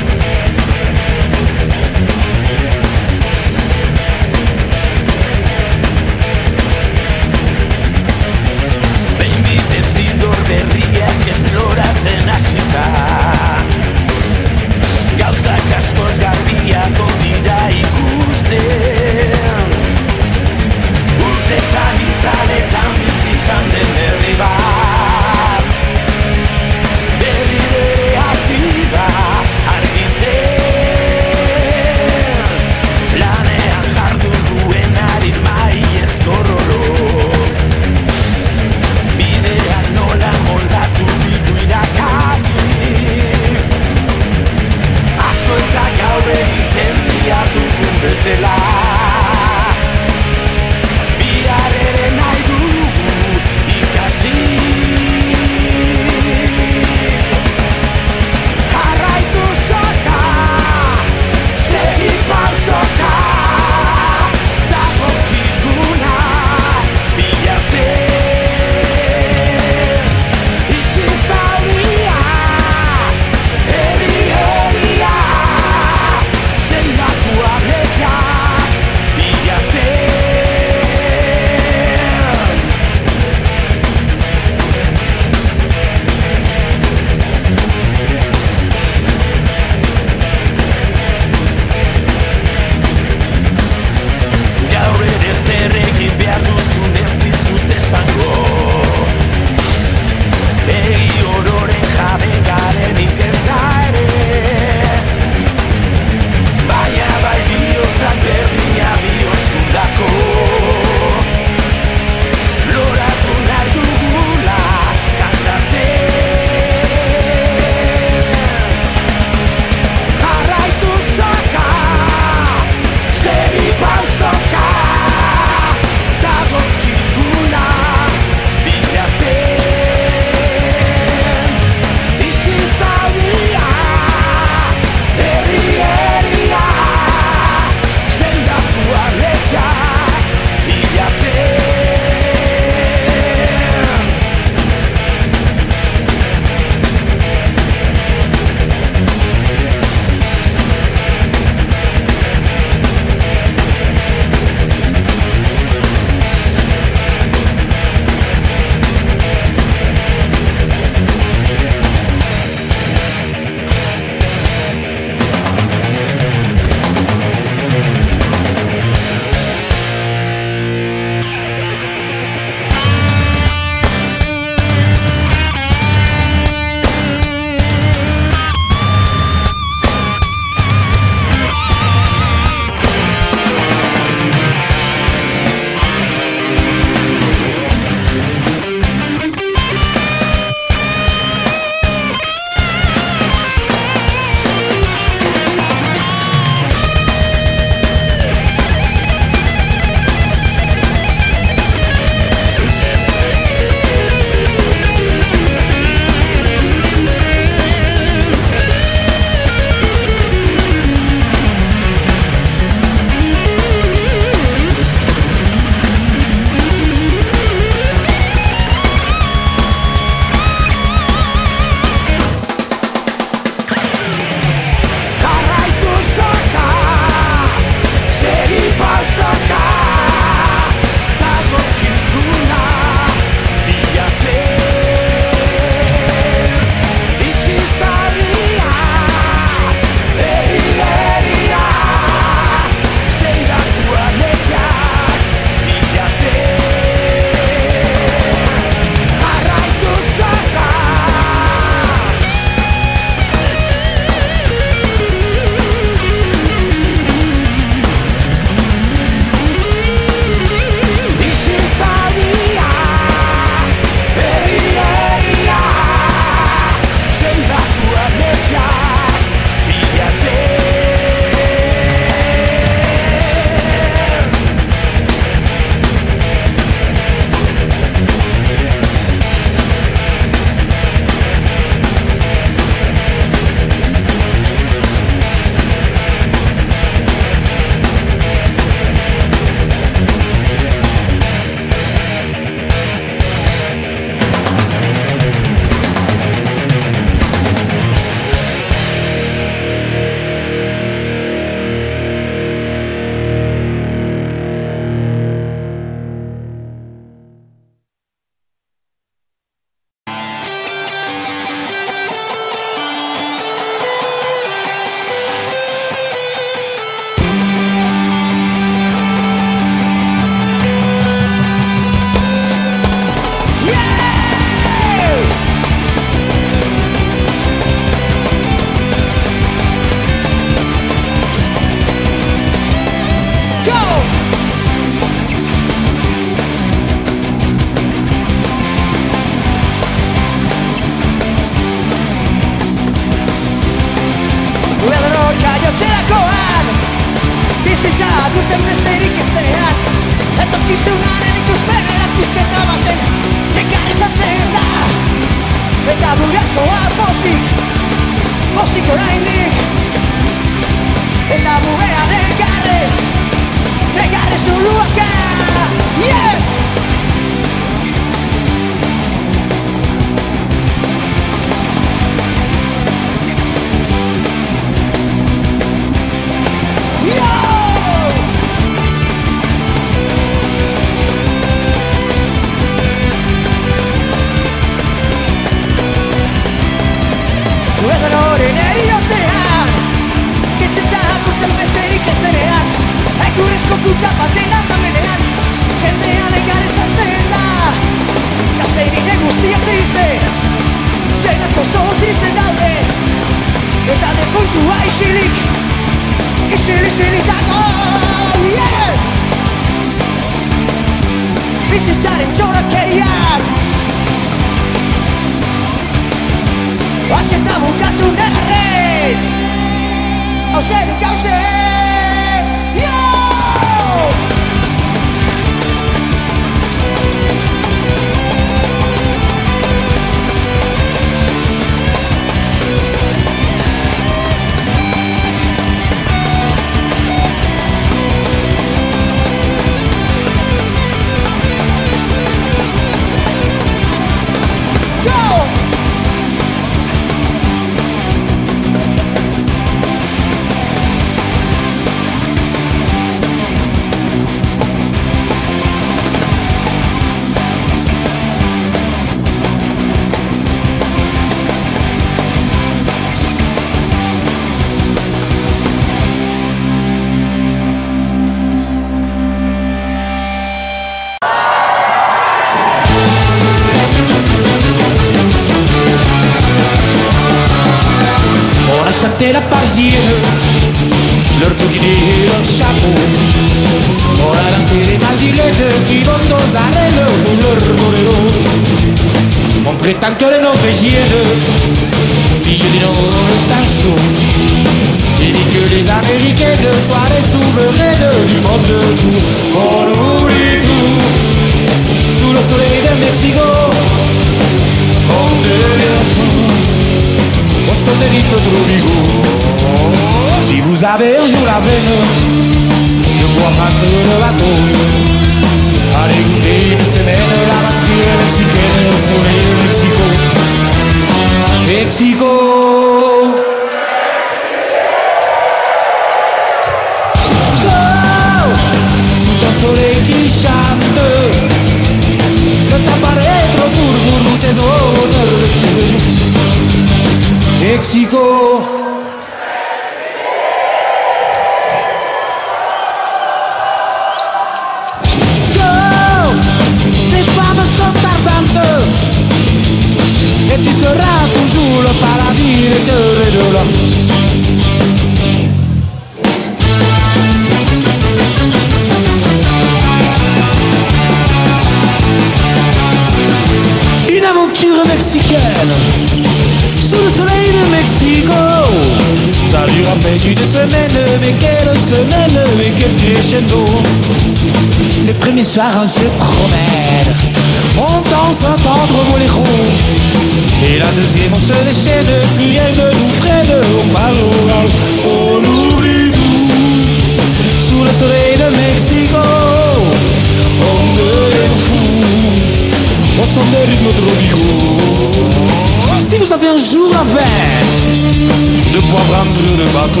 attendre le bateau.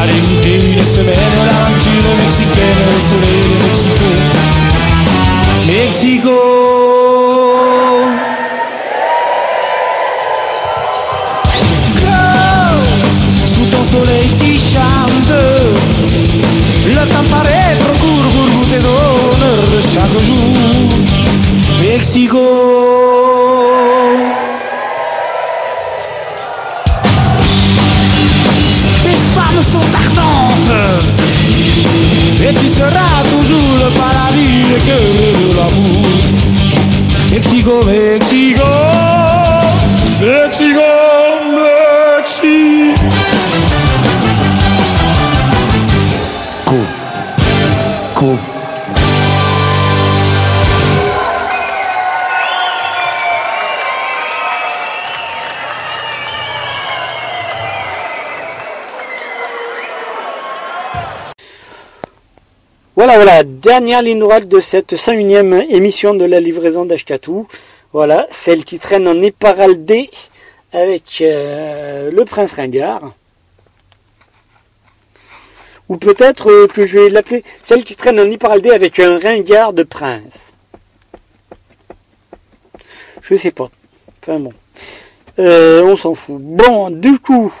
Allez goûter une semaine au lunch mexicaine au soleil mexicain. Voilà, dernière ligne droite de cette 101e émission de la livraison d'Ashkatou. Voilà, celle qui traîne en éparaldé avec euh, le prince ringard. Ou peut-être euh, que je vais l'appeler celle qui traîne en éparaldé avec un ringard de prince. Je sais pas. Enfin bon. Euh, on s'en fout. Bon, du coup.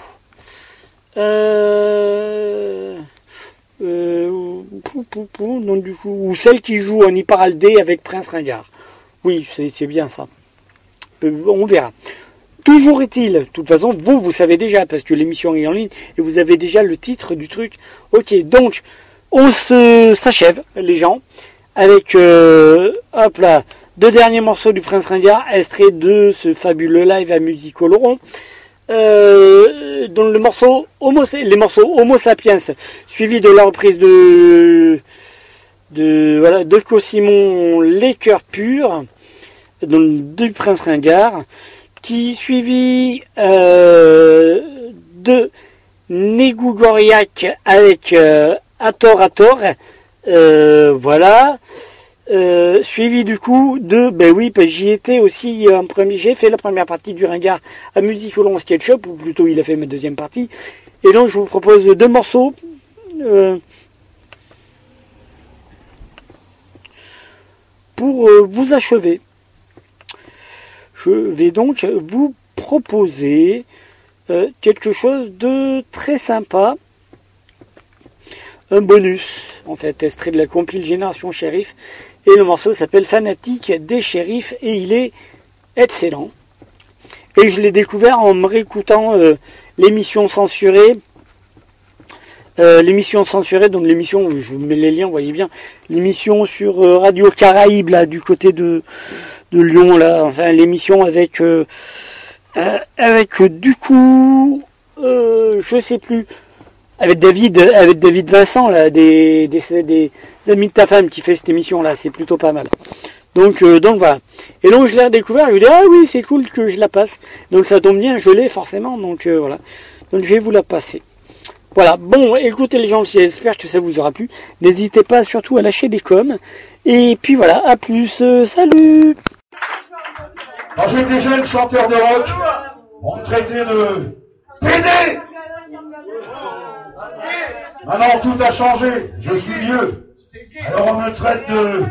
Euh, euh, ou celle qui joue en Iparaldé avec Prince Ringard. Oui, c'est bien ça. Euh, On verra. Toujours est-il, de toute façon, vous, vous savez déjà, parce que l'émission est en ligne, et vous avez déjà le titre du truc. Ok, donc, on s'achève, les gens, avec, euh, hop deux derniers morceaux du Prince Ringard, extraits de ce fabuleux live à musique. Euh, dont le morceau Homo, les morceaux Homo Sapiens, suivi de la reprise de de voilà de Simon Les Cœurs Purs, du Prince Ringard, qui suivi euh, de Négou Goriac avec euh, Ator Ator, euh, voilà. Euh, suivi du coup de, ben oui, ben j'y étais aussi en premier, j'ai fait la première partie du Ringard à Musique au Long Sketchup, ou plutôt il a fait ma deuxième partie. Et donc je vous propose deux morceaux. euh, pour euh, vous achever. Je vais donc vous proposer euh, quelque chose de très sympa. Un bonus, en fait, extrait de la compile Génération Shérif. Et le morceau s'appelle Fanatique des Shérifs et il est excellent. Et je l'ai découvert en me réécoutant euh, l'émission censurée. Euh, l'émission censurée, donc l'émission, je vous mets les liens, vous voyez bien, l'émission sur euh, Radio Caraïbe, là, du côté de, de Lyon, là, enfin, l'émission avec, avec, du coup, je sais plus, avec David, avec David Vincent, là, des, des, des amis de ta femme qui fait cette émission-là, c'est plutôt pas mal. Donc, euh, donc voilà. Et donc je l'ai redécouvert, je ai dit, ah oui, c'est cool que je la passe. Donc ça tombe bien, je l'ai forcément, donc euh, voilà. Donc je vais vous la passer. Voilà, bon, écoutez les gens, j'espère que ça vous aura plu. N'hésitez pas surtout à lâcher des coms. Et puis voilà, à plus, euh, salut jeune chanteur de rock, on me traitait de PD. Maintenant tout a changé, je suis vieux. Alors on me traite de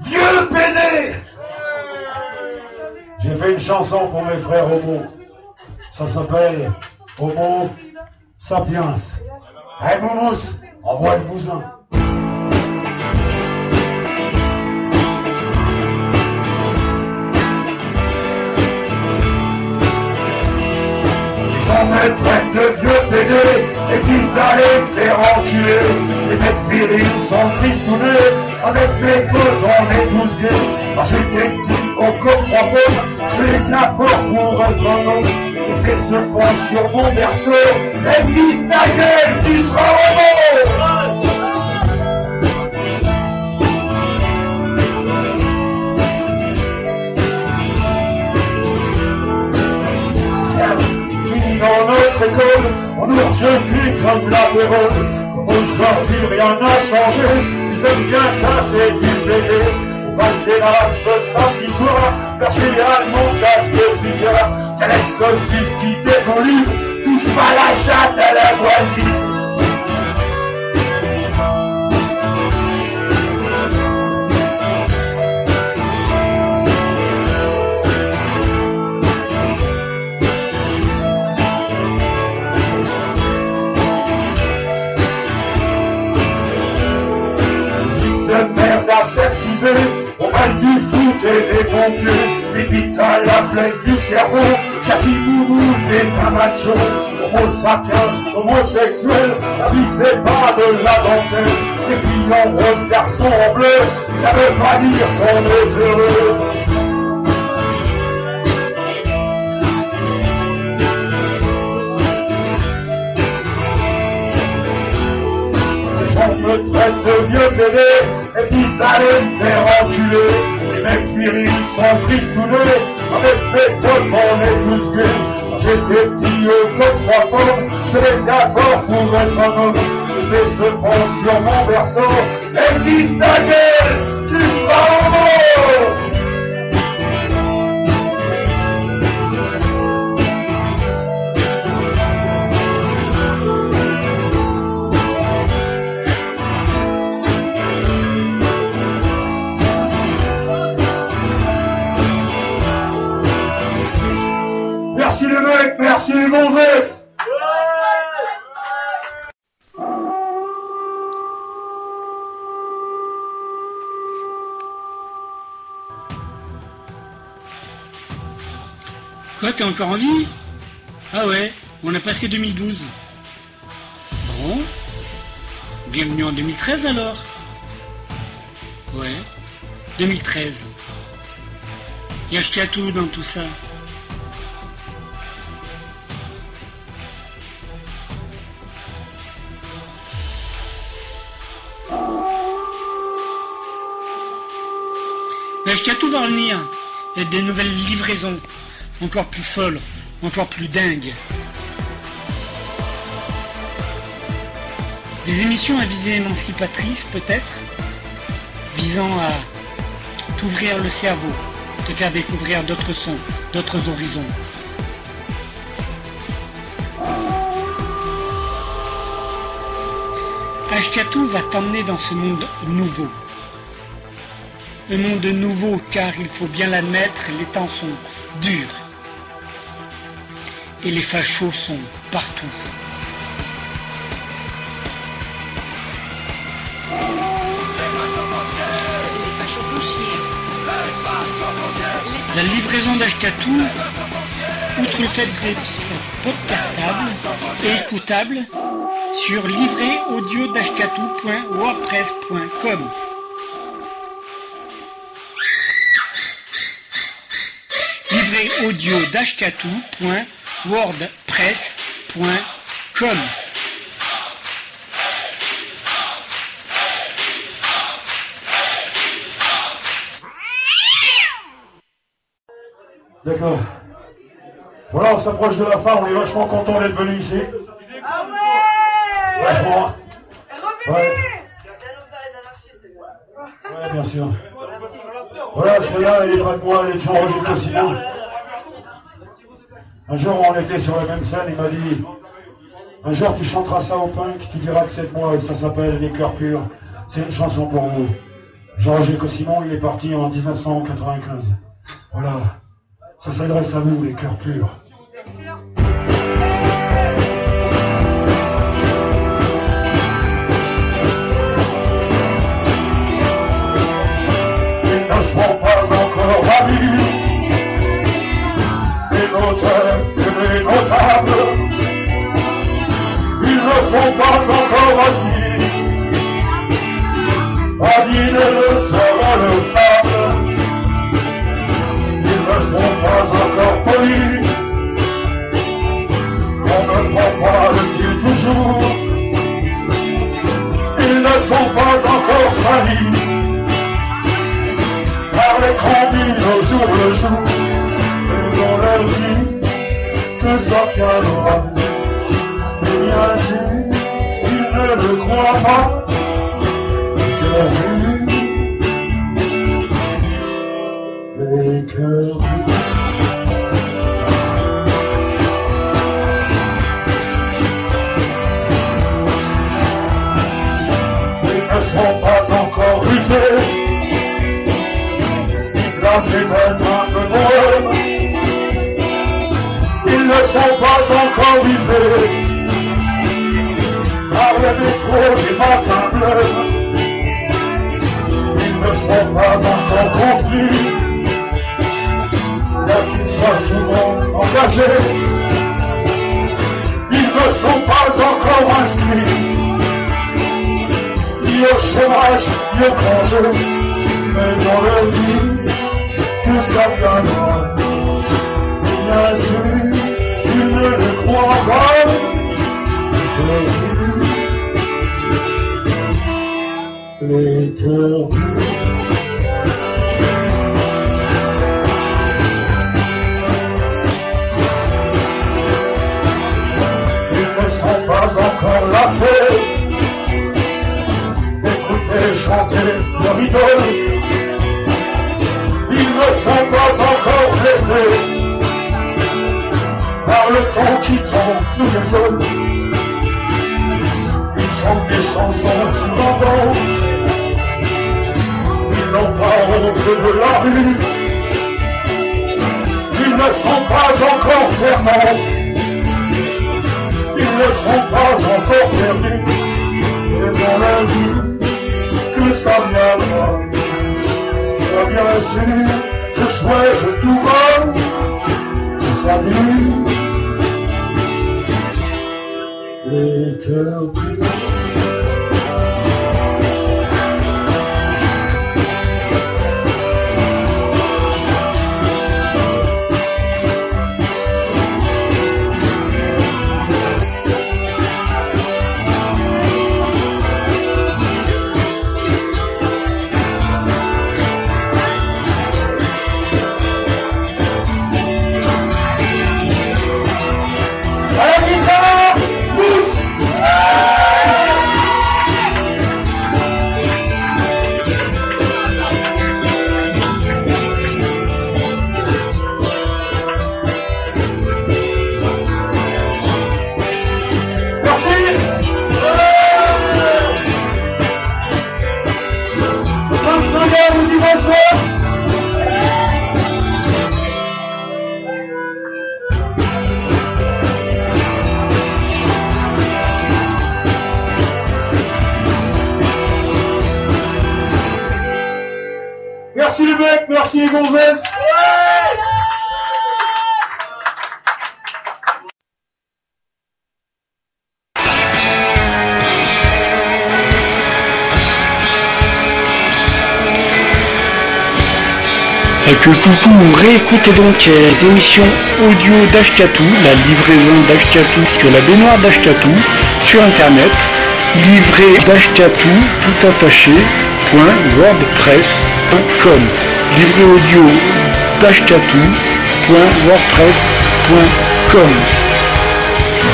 vieux PD. J'ai fait une chanson pour mes frères homo. Ça s'appelle Homo Sapiens. Hey Moumous, envoie le bousin. J'en me traite de vieux pédé d'aller me faire enculer. Les mecs virils sont tristounés, avec mes potes on est tous gays. Quand j'étais petit au pommes, je l'ai bien fort pour être homme. Les fesses se penchent sur mon berceau, elles me ta gueule, tu seras homo. Dans notre école, on nous comme la. Comme aujourd'hui rien n'a changé, ils aiment bien casser du PD. Au bal des races le samedi soir, perché à mon casque trigger. Galette saucisse qui dégouline, touche pas la chatte à la voisine. Au bal du foot et des pompiers, les bites à la place du cerveau, Jackie Moumou est un macho, homo sapiens, homosexuel, la vie c'est pas de la dentelle, les filles en rose, garçons en bleu, ça veut pas dire qu'on est heureux. Me traitent de vieux bébé et d'aller me faire enculer. Les mecs virils sont tristounés, avec mes potes on est tous gays. J'étais petit haut comme trois pommes, je devais fort pour être un homme. Je se penche sur mon berceau, elle me gueule, tu seras en mort. Les gonzesses. Quoi, t'es encore en vie? Ah ouais, on a passé 2012. Bon. Bienvenue en 2013 alors. Ouais, 2013. Et acheté à tout dans tout ça. Mais tout va revenir. Il y a des nouvelles livraisons, encore plus folles, encore plus dingues. Des émissions à visée émancipatrice peut-être, visant à t'ouvrir le cerveau, te faire découvrir d'autres sons, d'autres horizons. Ashkatou va t'emmener dans ce monde nouveau. Un monde nouveau car il faut bien l'admettre, les temps sont durs. Et les fachos sont partout. La livraison d'Ashkatou, outre le fait d'être podcastable et écoutable, sur livréaudio.wordpress.com. Livret audio. D'accord. Voilà, on s'approche de la fin, on est vachement content d'être venu ici. Ah ouais. Revenez bien sûr. Voilà, celle-là, elle est pas de moi, elle est de Jean-Roger Cossimon. Un jour, on était sur la même scène, il m'a dit Un jour, tu chanteras ça au punk, tu diras que c'est de moi, et ça s'appelle Les Cœurs Purs. C'est une chanson pour vous. Jean-Roger Cossimon, il est parti en 1995. Voilà. Ça s'adresse à vous, les cœurs purs. Sont pas encore admis. À dîner le soir à leur table. Ils ne sont pas encore polis. On ne prend pas le fil toujours. Ils ne sont pas encore salis par les combines au jour le jour. Mais on leur dit que ça viendra. Et bien sûr, ils ne le croient pas. Cœur les cœurs Ils ne sont pas encore rusés. Glacés d'être un bohème. Ils ne sont pas encore visés par le métro des matins bleus. Ils ne sont pas encore construits, bien qu'ils soient souvent engagés. Ils ne sont pas encore inscrits, ni au chômage, ni au congé, mais on leur dit ne savent pas moi. Bien sûr, ils ne le croient pas. Les cœurs bleus. Ils ne sont pas encore lassés. Écoutez chanter leur idole. Ils ne sont pas encore blessés par le temps qui tombe nous désole. Ils chantent des chansons sur un banc. Ils n'ont pas honte de la rue. Ils ne sont pas encore ferments. Ils ne sont pas encore perdus. Mais on a dit que ça viendra. Bien sûr, je souhaite tout bon que ça dure. Les cœurs réécoutez donc euh, les émissions audio d'Ashkatou, la livraison d'Ashkatou, que la baignoire d'Ashkatou, sur internet, livré d'Ashkatou, tout attaché, wordpress.com. Livré audio d'Ashkatou, point wordpress.com.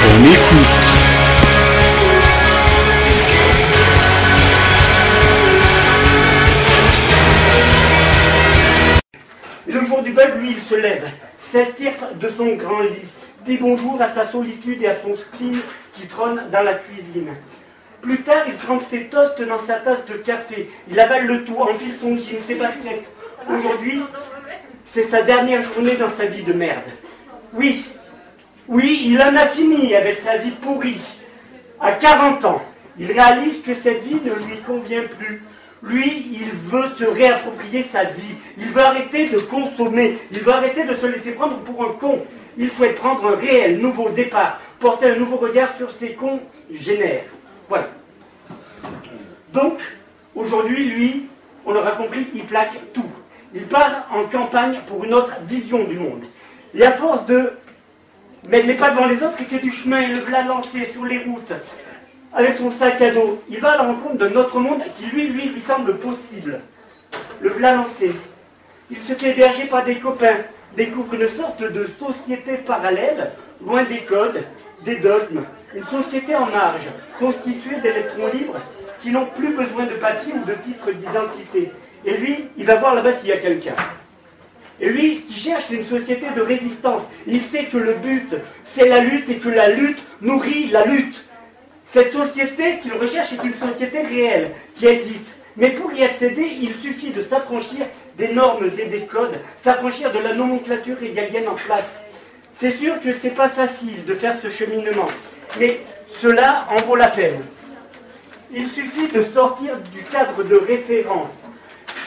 Bonne écoute. Se lève, s'estirpe de son grand lit, dit bonjour à sa solitude et à son spleen qui trône dans la cuisine. Plus tard, il trempe ses toasts dans sa tasse de café, il avale le tout, enfile son jean, ses baskets. Aujourd'hui, c'est sa dernière journée dans sa vie de merde. Oui, oui, il en a fini avec sa vie pourrie. À 40 ans, il réalise que cette vie ne lui convient plus. Lui, il veut se réapproprier sa vie. Il veut arrêter de consommer. Il veut arrêter de se laisser prendre pour un con. Il souhaite prendre un réel nouveau départ, porter un nouveau regard sur ses congénères. Voilà. Donc, aujourd'hui, lui, on l'aura compris, il plaque tout. Il part en campagne pour une autre vision du monde. Et à force de mettre les pas devant les autres, il fait du chemin, il le lancer sur les routes, avec son sac à dos. Il va à la rencontre d'un autre monde qui, lui, lui, lui semble possible. Le voilà lancé. Il se fait héberger par des copains, découvre une sorte de société parallèle, loin des codes, des dogmes. Une société en marge, constituée d'électrons libres qui n'ont plus besoin de papier ou de titre d'identité. Et lui, il va voir là-bas s'il y a quelqu'un. Et lui, ce qu'il cherche, c'est une société de résistance. Il sait que le but, c'est la lutte et que la lutte nourrit la lutte. Cette société qu'il recherche est une société réelle, qui existe. Mais pour y accéder, il suffit de s'affranchir des normes et des codes, s'affranchir de la nomenclature régalienne en place. C'est sûr que c'est pas facile de faire ce cheminement, mais cela en vaut la peine. Il suffit de sortir du cadre de référence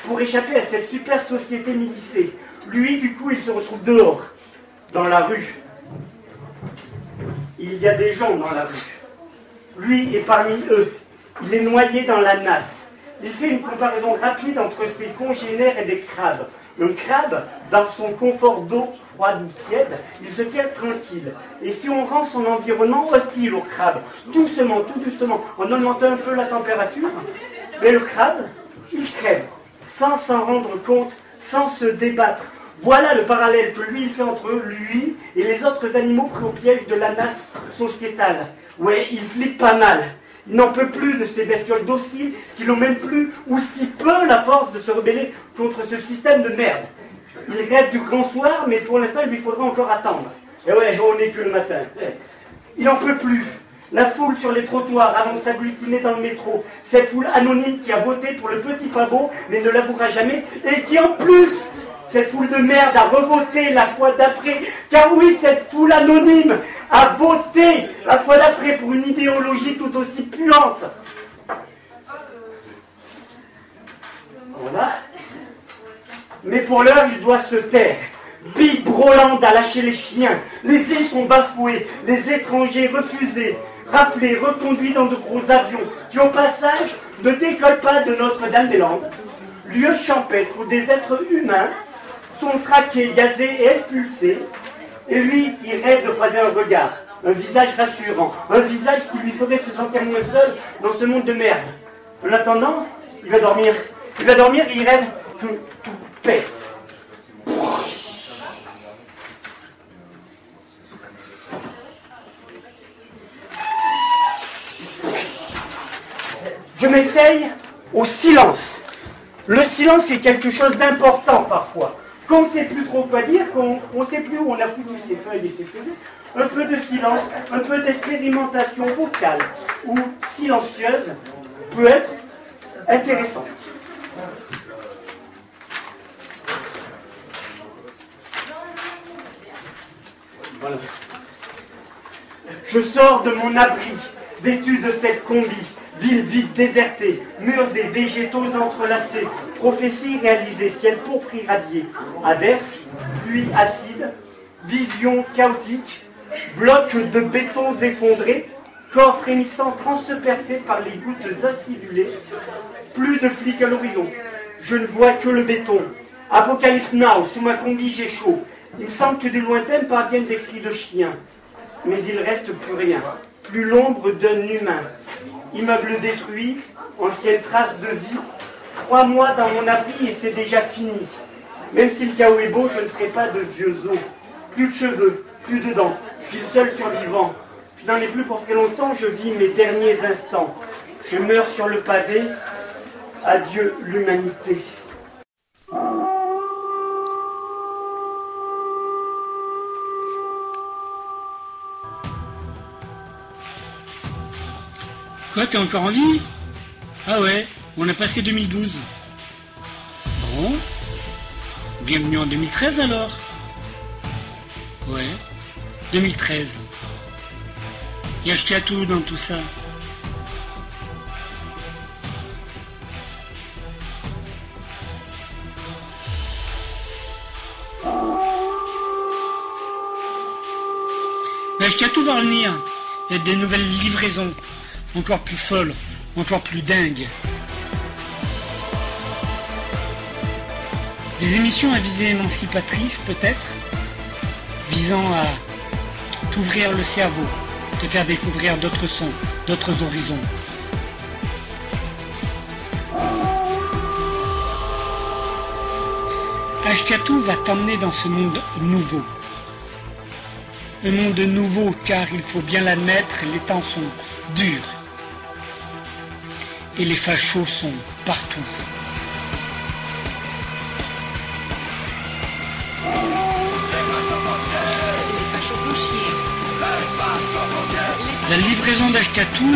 pour échapper à cette super société milissée. Lui, du coup, il se retrouve dehors, dans la rue. Il y a des gens dans la rue. Lui est parmi eux. Il est noyé dans la nasse. Il fait une comparaison rapide entre ses congénères et des crabes. Le crabe, dans son confort d'eau froide ou tiède, il se tient tranquille. Et si on rend son environnement hostile au crabe, doucement, tout doucement, en augmentant un peu la température, mais le crabe, il crève, sans s'en rendre compte, sans se débattre. Voilà le parallèle que lui il fait entre lui et les autres animaux pris au piège de la nasse sociétale. Ouais, il flippe pas mal. Il n'en peut plus de ces bestioles dociles qui n'ont même plus ou si peu la force de se rebeller contre ce système de merde. Il rêve du grand soir, mais pour l'instant, il lui faudra encore attendre. Et ouais, on n'est que le matin. Il n'en peut plus. La foule sur les trottoirs avant de s'agglutiner dans le métro. Cette foule anonyme qui a voté pour le petit pavot, mais ne l'avouera jamais, et qui en plus, cette foule de merde a revoté la fois d'après. Car oui, cette foule anonyme a voté la fois d'après pour une idéologie tout aussi puante. Voilà. Mais pour l'heure, il doit se taire. Big Broland a lâché les chiens. Les villes sont bafouées. Les étrangers refusés, raflés, reconduits dans de gros avions qui, au passage, ne décollent pas de Notre-Dame-des-Landes. Lieu champêtre où des êtres humains sont traqués, gazés et expulsés. Et lui, il rêve de croiser un regard, un visage rassurant, un visage qui lui ferait se sentir moins seul dans ce monde de merde. En attendant, il va dormir. Il va dormir et il rêve tout, tout pète. Je m'essaye au silence. Le silence est quelque chose d'important parfois. Quand on ne sait plus trop quoi dire, qu'on ne sait plus où on a foutu ses feuilles et ses feuilles, un peu de silence, un peu d'expérimentation vocale ou silencieuse peut être intéressant. Voilà. Je sors de mon abri, vêtu de cette combi, ville vide désertée, murs et végétaux entrelacés, prophétie réalisée, ciel pourpre irradié, averse, pluie acide, vision chaotique, blocs de bétons effondrés, corps frémissants transpercés par les gouttes acidulées, plus de flics à l'horizon. Je ne vois que le béton. Apocalypse now, sous ma combi j'ai chaud. Il me semble que du lointain parviennent des cris de chiens. Mais il reste plus rien, plus l'ombre d'un humain. Immeuble détruit, ancienne trace de vie. Trois mois dans mon abri et c'est déjà fini. Même si le chaos est beau, je ne ferai pas de vieux os. Plus de cheveux, plus de dents. Je suis le seul survivant. Je n'en ai plus pour très longtemps, je vis mes derniers instants. Je meurs sur le pavé. Adieu l'humanité. Quoi, t'es encore en vie? Ah ouais, on a passé 2012. Bon. Bienvenue en 2013 alors Ouais, 2013. Et acheté à tout dans tout ça. Mais tout va revenir. Il y a des nouvelles livraisons encore plus folle, encore plus dingue. Des émissions à visée émancipatrice peut-être, visant à t'ouvrir le cerveau, te faire découvrir d'autres sons, d'autres horizons. Ashkatu va t'emmener dans ce monde nouveau. Un monde nouveau car il faut bien l'admettre, les temps sont durs et les fachos sont partout. La livraison d'Ashkatou,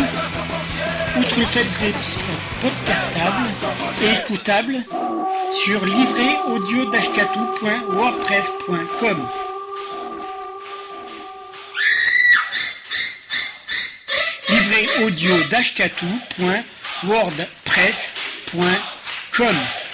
outre le fait d'être podcastable et écoutable, sur livréaudio.wordpress.com. Livret audio wordpress.com.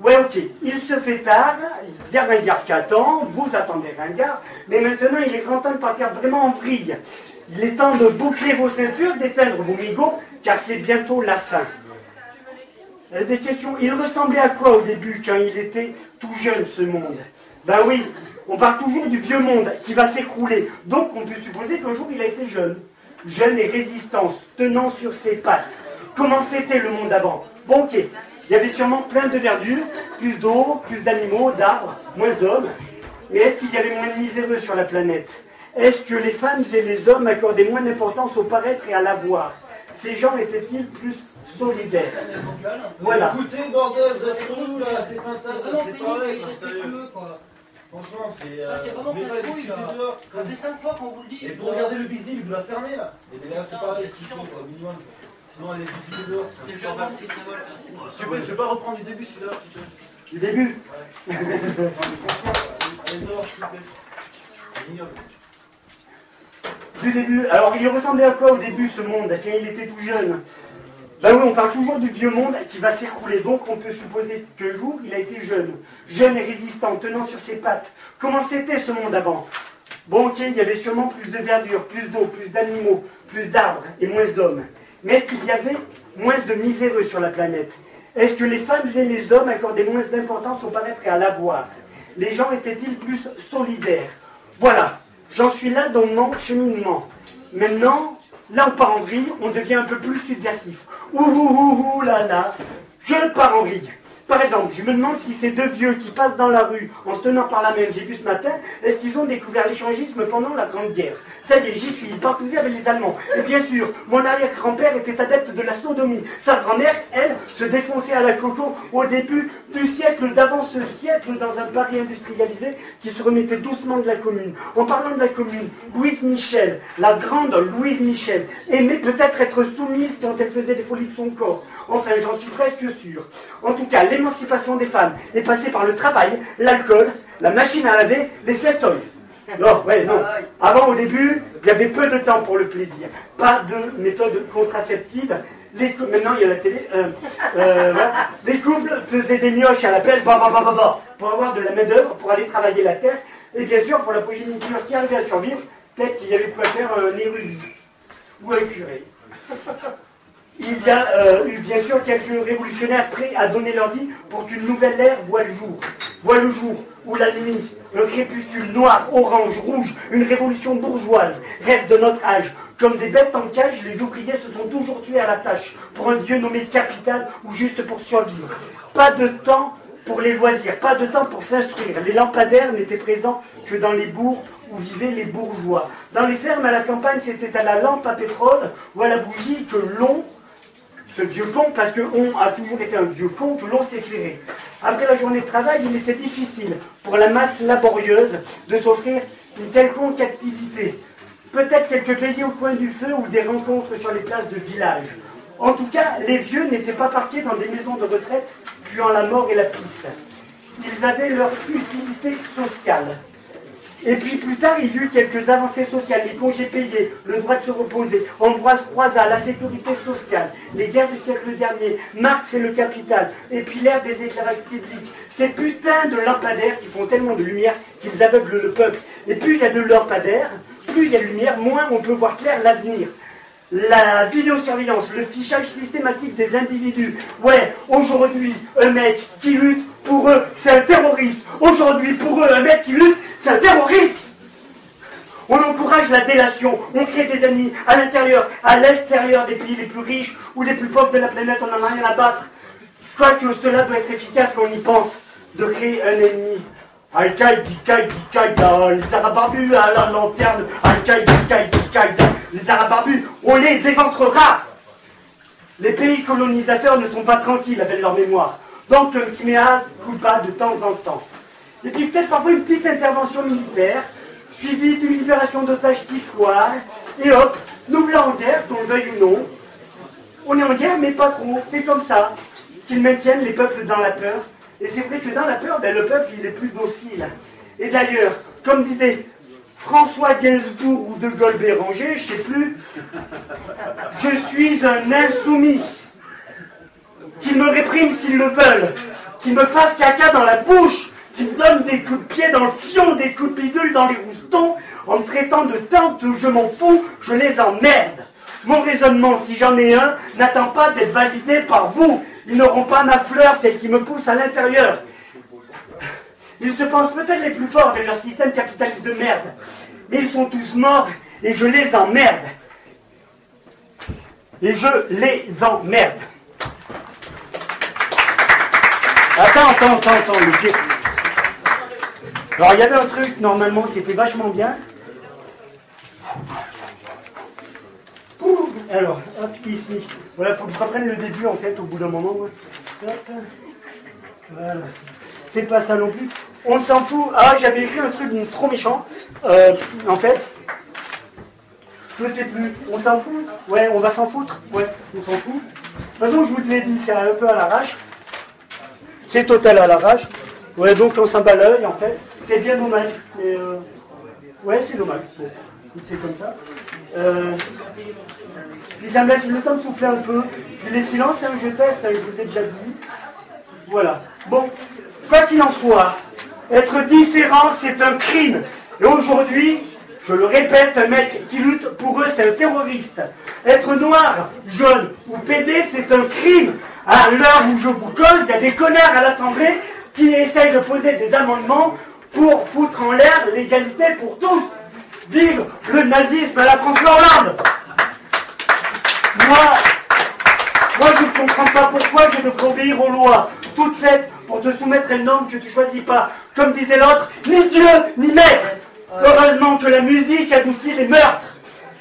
Ouais, ok, il se fait tard, il y a Ringard qui attend, vous attendez Ringard, mais maintenant il est grand temps de partir vraiment en vrille. Il est temps de boucler vos ceintures, d'éteindre vos migots, car c'est bientôt la fin. Euh, Des questions. Il ressemblait à quoi au début, quand il était tout jeune, ce monde? Ben oui, on parle toujours du vieux monde qui va s'écrouler. Donc on peut supposer qu'un jour il a été jeune. Jeune et résistance, tenant sur ses pattes. Comment c'était le monde avant? Bon, ok. Il y avait sûrement plein de verdure, plus d'eau, plus d'animaux, d'arbres, moins d'hommes. Mais est-ce qu'il y avait moins de miséreux sur la planète? Est-ce que les femmes et les hommes accordaient moins d'importance au paraître et à l'avoir? Ces gens étaient-ils plus solidaires? Voilà. Écoutez, bordel, vous êtes relou là, c'est pas un tas, c'est pareil, quoi, sérieux. Franchement, c'est. Euh, Ah, c'est vraiment pas là. dehors. Ça fait 5 fois qu'on vous le dit. Et pour regarder le Big Deal, vous la fermez là. Et bien là, c'est pareil, c'est chaud, quoi, minimum. Sinon, allez discuter dehors. mal. Je vais- je vais pas reprendre du début celui-là, s'il te plaît. Du début Ouais. Non, mais franchement, allez dehors, s'il te plaît. C'est ignoble. Du début. Alors, il ressemblait à quoi au début, ce monde, quand il était tout jeune Ben oui, on parle toujours du vieux monde qui va s'écrouler. Donc, on peut supposer qu'un jour, il a été jeune. Jeune et résistant, tenant sur ses pattes. Comment c'était ce monde avant? Bon, ok, il y avait sûrement plus de verdure, plus d'eau, plus d'animaux, plus d'arbres et moins d'hommes. Mais est-ce qu'il y avait moins de miséreux sur la planète? Est-ce que les femmes et les hommes accordaient moins d'importance au paraître et à l'avoir? Les gens étaient-ils plus solidaires? Voilà, j'en suis là dans mon cheminement. Maintenant, là on part en vrille, on devient un peu plus subversif. Ouh, ouh, ouh, ouh là là, je pars en vrille. Par exemple, je me demande si ces deux vieux qui passent dans la rue en se tenant par la main, j'ai vu ce matin, est-ce qu'ils ont découvert l'échangisme pendant la Grande Guerre? Ça y est, j'y suis, ils avec les Allemands. Et bien sûr, mon arrière-grand-père était adepte de la sodomie. Sa grand-mère, elle, se défonçait à la coco au début du siècle d'avant ce siècle dans un Paris industrialisé qui se remettait doucement de la commune. En parlant de la commune, Louise Michel, la grande Louise Michel, aimait peut-être être soumise quand elle faisait les folies de son corps. Enfin, j'en suis presque sûr. En tout cas, l'émancipation des femmes est passée par le travail, l'alcool, la machine à laver, les sestoys. Non, ouais, non. Avant, au début, il y avait peu de temps pour le plaisir. Pas de méthode contraceptive. Maintenant, il y a la télé. euh, euh. Les couples faisaient des mioches à l'appel, bah, bah, bah, bah, bah, pour avoir de la main-d'œuvre, pour aller travailler la terre. Et bien sûr, pour la progéniture qui arrivait à survivre, peut-être qu'il y avait quoi faire un érudit ou un curé. Il y a eu bien sûr quelques révolutionnaires prêts à donner leur vie pour qu'une nouvelle ère voie le jour. Voit le jour, où la nuit, un crépuscule noir, orange, rouge, une révolution bourgeoise, rêve de notre âge. Comme des bêtes en cage, les ouvriers se sont toujours tués à la tâche, pour un dieu nommé capital ou juste pour survivre. Pas de temps pour les loisirs, pas de temps pour s'instruire. Les lampadaires n'étaient présents que dans les bourgs où vivaient les bourgeois. Dans les fermes à la campagne, c'était à la lampe à pétrole ou à la bougie que l'on ce vieux con, parce que on a toujours été un vieux con, que l'on s'éclairait. Après la journée de travail, il était difficile pour la masse laborieuse de s'offrir une quelconque activité. Peut-être quelques veillées au coin du feu ou des rencontres sur les places de village. En tout cas, les vieux n'étaient pas parqués dans des maisons de retraite puant la mort et la pisse. Ils avaient leur utilité sociale. Et puis plus tard, il y eut quelques avancées sociales, les congés payés, le droit de se reposer, Ambroise Croizat, la sécurité sociale, les guerres du siècle dernier, Marx et le capital, et puis l'ère des éclairages publics. Ces putains de lampadaires qui font tellement de lumière qu'ils aveuglent le peuple. Et plus il y a de lampadaires, plus il y a de lumière, moins on peut voir clair l'avenir. La vidéosurveillance, le fichage systématique des individus. Ouais, aujourd'hui, un mec qui lutte, pour eux, c'est un terroriste. Aujourd'hui, pour eux, un mec qui lutte, c'est un terroriste. On encourage la délation, on crée des ennemis à l'intérieur, à l'extérieur des pays les plus riches ou les plus pauvres de la planète, on n'en a rien à battre. Quoique cela doit être efficace quand on y pense, de créer un ennemi. Al-Qaïda, les Arabes barbus à la lanterne, Al-Qaïda. les Arabes barbus, on les éventrera. Les pays colonisateurs ne sont pas tranquilles avec leur mémoire. Donc un mea culpa de temps en temps. Et puis peut-être parfois une petite intervention militaire, suivie d'une libération d'otages tifoires, et hop, nous voilà en guerre, qu'on le veuille ou non. On est en guerre, mais pas trop, c'est comme ça, qu'ils maintiennent les peuples dans la peur. Et c'est vrai que dans la peur, ben, le peuple, il est plus docile. Et d'ailleurs, comme disait François Gainsbourg ou De Gaulle Béranger, je sais plus, je suis un insoumis. Qu'ils me répriment s'ils le veulent, qu'ils me fassent caca dans la bouche, qu'ils me donnent des coups de pied dans le fion, des coups de bidule dans les roustons, en me traitant de tante, je m'en fous, je les emmerde. Mon raisonnement, si j'en ai un, n'attend pas d'être validé par vous. Ils n'auront pas ma fleur, celle qui me pousse à l'intérieur. Ils se pensent peut-être les plus forts de leur système capitaliste de merde. Mais ils sont tous morts et je les emmerde. Et je les emmerde. Attends, attends, attends, attends, pied. Alors il y avait un truc normalement qui était vachement bien. Alors, hop, ici. Voilà, faut que je reprenne le début en fait au bout d'un moment. Voilà. C'est pas ça non plus. On s'en fout. Ah, j'avais écrit un truc trop méchant. Euh, en fait, je sais plus. On s'en fout? Ouais, on va s'en foutre? Ouais, on s'en fout. De toute façon, je vous l'ai dit, c'est un peu à l'arrache. C'est total à l'arrache. Ouais, donc on s'en bat l'œil en fait. C'est bien dommage. Mais euh, ouais, c'est dommage. C'est comme ça. Euh, ça me laisse le temps de souffler un peu. Puis les silences, hein, je teste, hein, je vous ai déjà dit. Voilà. Bon, quoi qu'il en soit, être différent, c'est un crime. Et aujourd'hui, je le répète, un mec qui lutte pour eux, c'est un terroriste. Être noir, jaune ou pédé, c'est un crime. À l'heure où je vous cause, il y a des connards à l'Assemblée qui essayent de poser des amendements pour foutre en l'air l'égalité pour tous. Vive le nazisme à la François Hollande Moi, moi je ne comprends pas pourquoi je devrais obéir aux lois, toutes faites pour te soumettre à une norme que tu choisis pas. Comme disait l'autre, ni Dieu, ni maître. Heureusement que la musique adoucit les meurtres.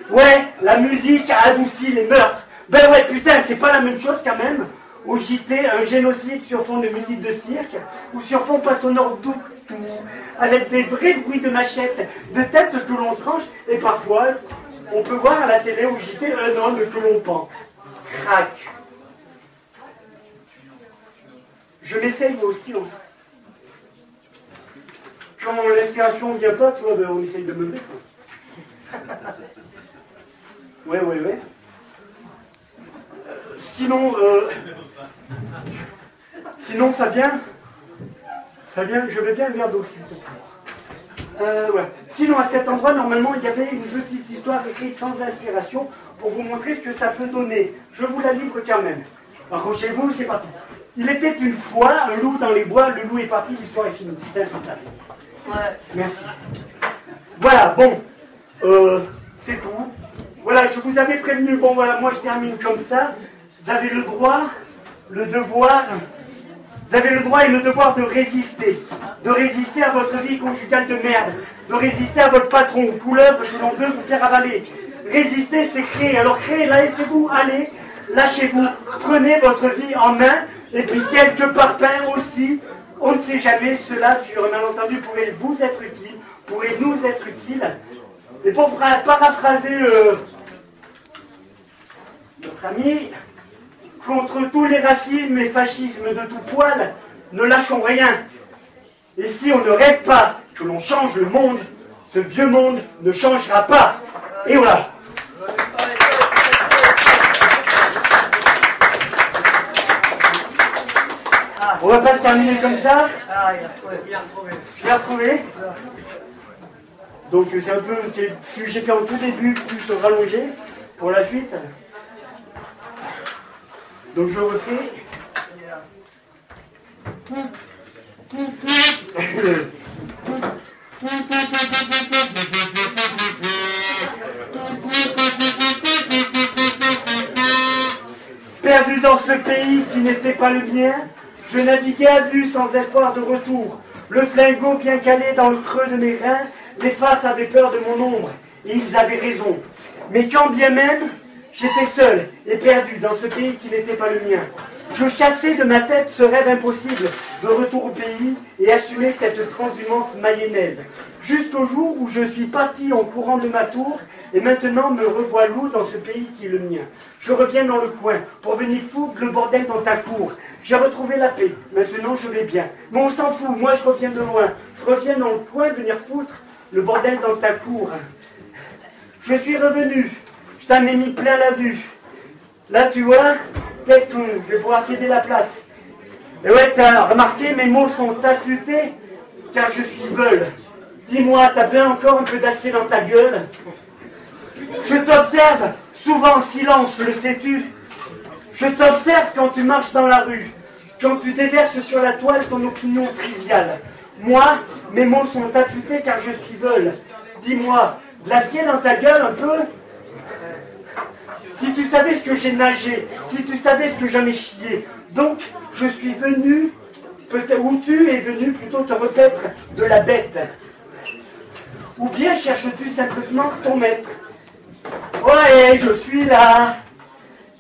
Ouais, la musique adoucit les meurtres. Ben ouais, putain, c'est pas la même chose quand même. Au JT, un génocide sur fond de musique de cirque, ou sur fond passe au nord tout, avec des vrais bruits de machettes, de têtes que l'on tranche, et parfois, on peut voir à la télé au JT un homme que l'on pend. Crac. Je l'essaye moi aussi. Quand l'inspiration ne vient pas, tu vois, ben, on essaye de quoi. Ouais, ouais, ouais. Euh, Sinon, euh, sinon, Fabien, Fabien, je veux bien le verre d'eau. Euh. Sinon, à cet endroit, normalement, il y avait une petite histoire écrite sans inspiration pour vous montrer ce que ça peut donner. Je vous la livre quand même. Accrochez-vous, c'est parti. Il était une fois un loup dans les bois, le loup est parti, l'histoire est finie. Merci. Voilà, bon, euh, c'est tout. Voilà, je vous avais prévenu, bon voilà, moi je termine comme ça. Vous avez le droit, le devoir, vous avez le droit et le devoir de résister. De résister à votre vie conjugale de merde. De résister à votre patron, couleuvre que l'on veut vous faire avaler. Résister, c'est créer. Alors créez, laissez-vous aller, lâchez-vous, prenez votre vie en main, et puis quelque part aussi, on ne sait jamais, cela, sur un malentendu, pourrait vous être utile, pourrait nous être utile. Et pour para- paraphraser euh, notre ami, contre tous les racismes et fascismes de tout poil, ne lâchons rien. Et si on ne rêve pas que l'on change le monde, ce vieux monde ne changera pas. Et voilà. On va pas se terminer comme ça. Ah, il a trouvé. Il a retrouvé. Je l'ai retrouvé. Donc c'est un peu c'est ce que j'ai fait en tout début, plus rallongé pour la suite. Donc je refais. Perdu dans ce pays qui n'était pas le mien, je naviguais à vue sans espoir de retour. Le flingot bien calé dans le creux de mes reins, les faces avaient peur de mon ombre, et ils avaient raison. Mais quand bien même, j'étais seul et perdu dans ce pays qui n'était pas le mien. Je chassais de ma tête ce rêve impossible de retour au pays et assumer cette transhumance mayonnaise. Jusqu'au jour où je suis parti en courant de ma tour et maintenant me revois loup dans ce pays qui est le mien. Je reviens dans le coin pour venir foutre le bordel dans ta cour. J'ai retrouvé la paix, maintenant je vais bien. Mais on s'en fout, moi je reviens de loin. Je reviens dans le coin venir foutre le bordel dans ta cour. Je suis revenu, je t'en ai mis plein la vue. Là tu vois, tais tout, je vais pouvoir céder la place. Et ouais, t'as remarqué, mes mots sont affûtés, car je suis veule. Dis-moi, t'as bien encore un peu d'acier dans ta gueule? Je t'observe, souvent en silence, le sais-tu? Je t'observe quand tu marches dans la rue, quand tu déverses sur la toile ton opinion triviale. Moi, mes mots sont affûtés car je suis veule. Dis-moi, de l'acier dans ta gueule un peu? Si tu savais ce que j'ai nagé, si tu savais ce que j'en ai chié, donc je suis venu, ou tu es venu plutôt te repaître de la bête. Ou bien cherches-tu simplement ton maître Ouais, je suis là.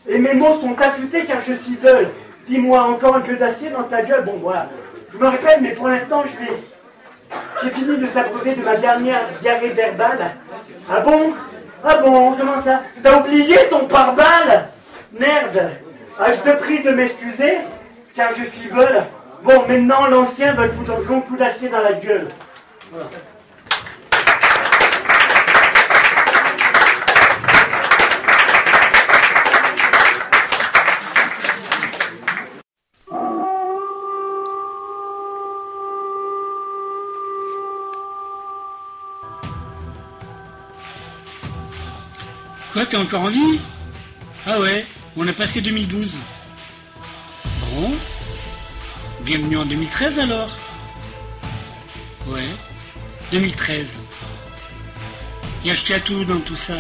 Et mes mots sont affûtés car je suis veule. Dis-moi encore un peu d'acier dans ta gueule. Bon, voilà. Je me rappelle, mais pour l'instant. J'ai fini de t'abreuver de ma dernière diarrhée verbale. Ah bon? Ah bon, comment ça T'as oublié ton pare-balles Merde Ah, je te prie de m'excuser, car je suis veule. Bon, maintenant, l'ancien va te foutre un grand coup d'acier dans la gueule. Quoi, t'es encore en vie? Ah ouais, on a passé 2012. Bon. Bienvenue en 2013 alors. Ouais, 2013. Il y a acheté à tout dans tout ça.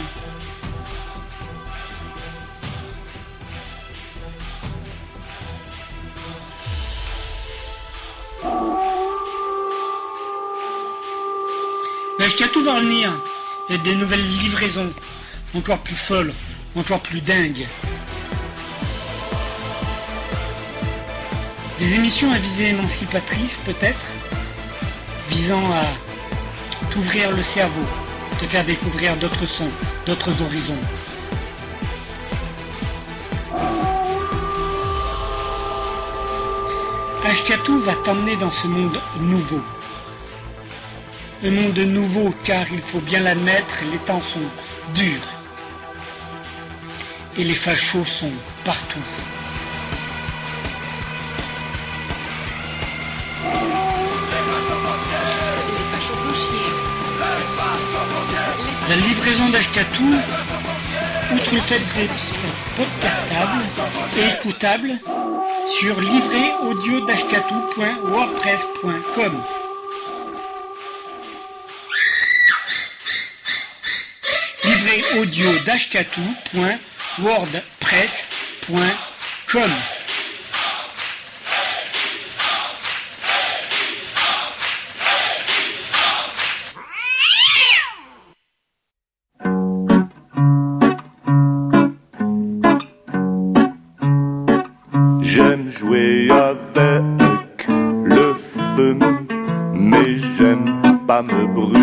Mais tout va revenir. A des nouvelles livraisons encore plus folle, encore plus dingue. Des émissions à visée émancipatrice peut-être, visant à t'ouvrir le cerveau, te faire découvrir d'autres sons, d'autres horizons. Ashkatou va t'emmener dans ce monde nouveau. Un monde nouveau car il faut bien l'admettre, les temps sont durs et les fachos sont partout. La livraison d'Ashkatou, outre le fait d'être podcastable et écoutable, sur audio wordpress.com. J'aime jouer avec le feu, mais j'aime pas me brûler.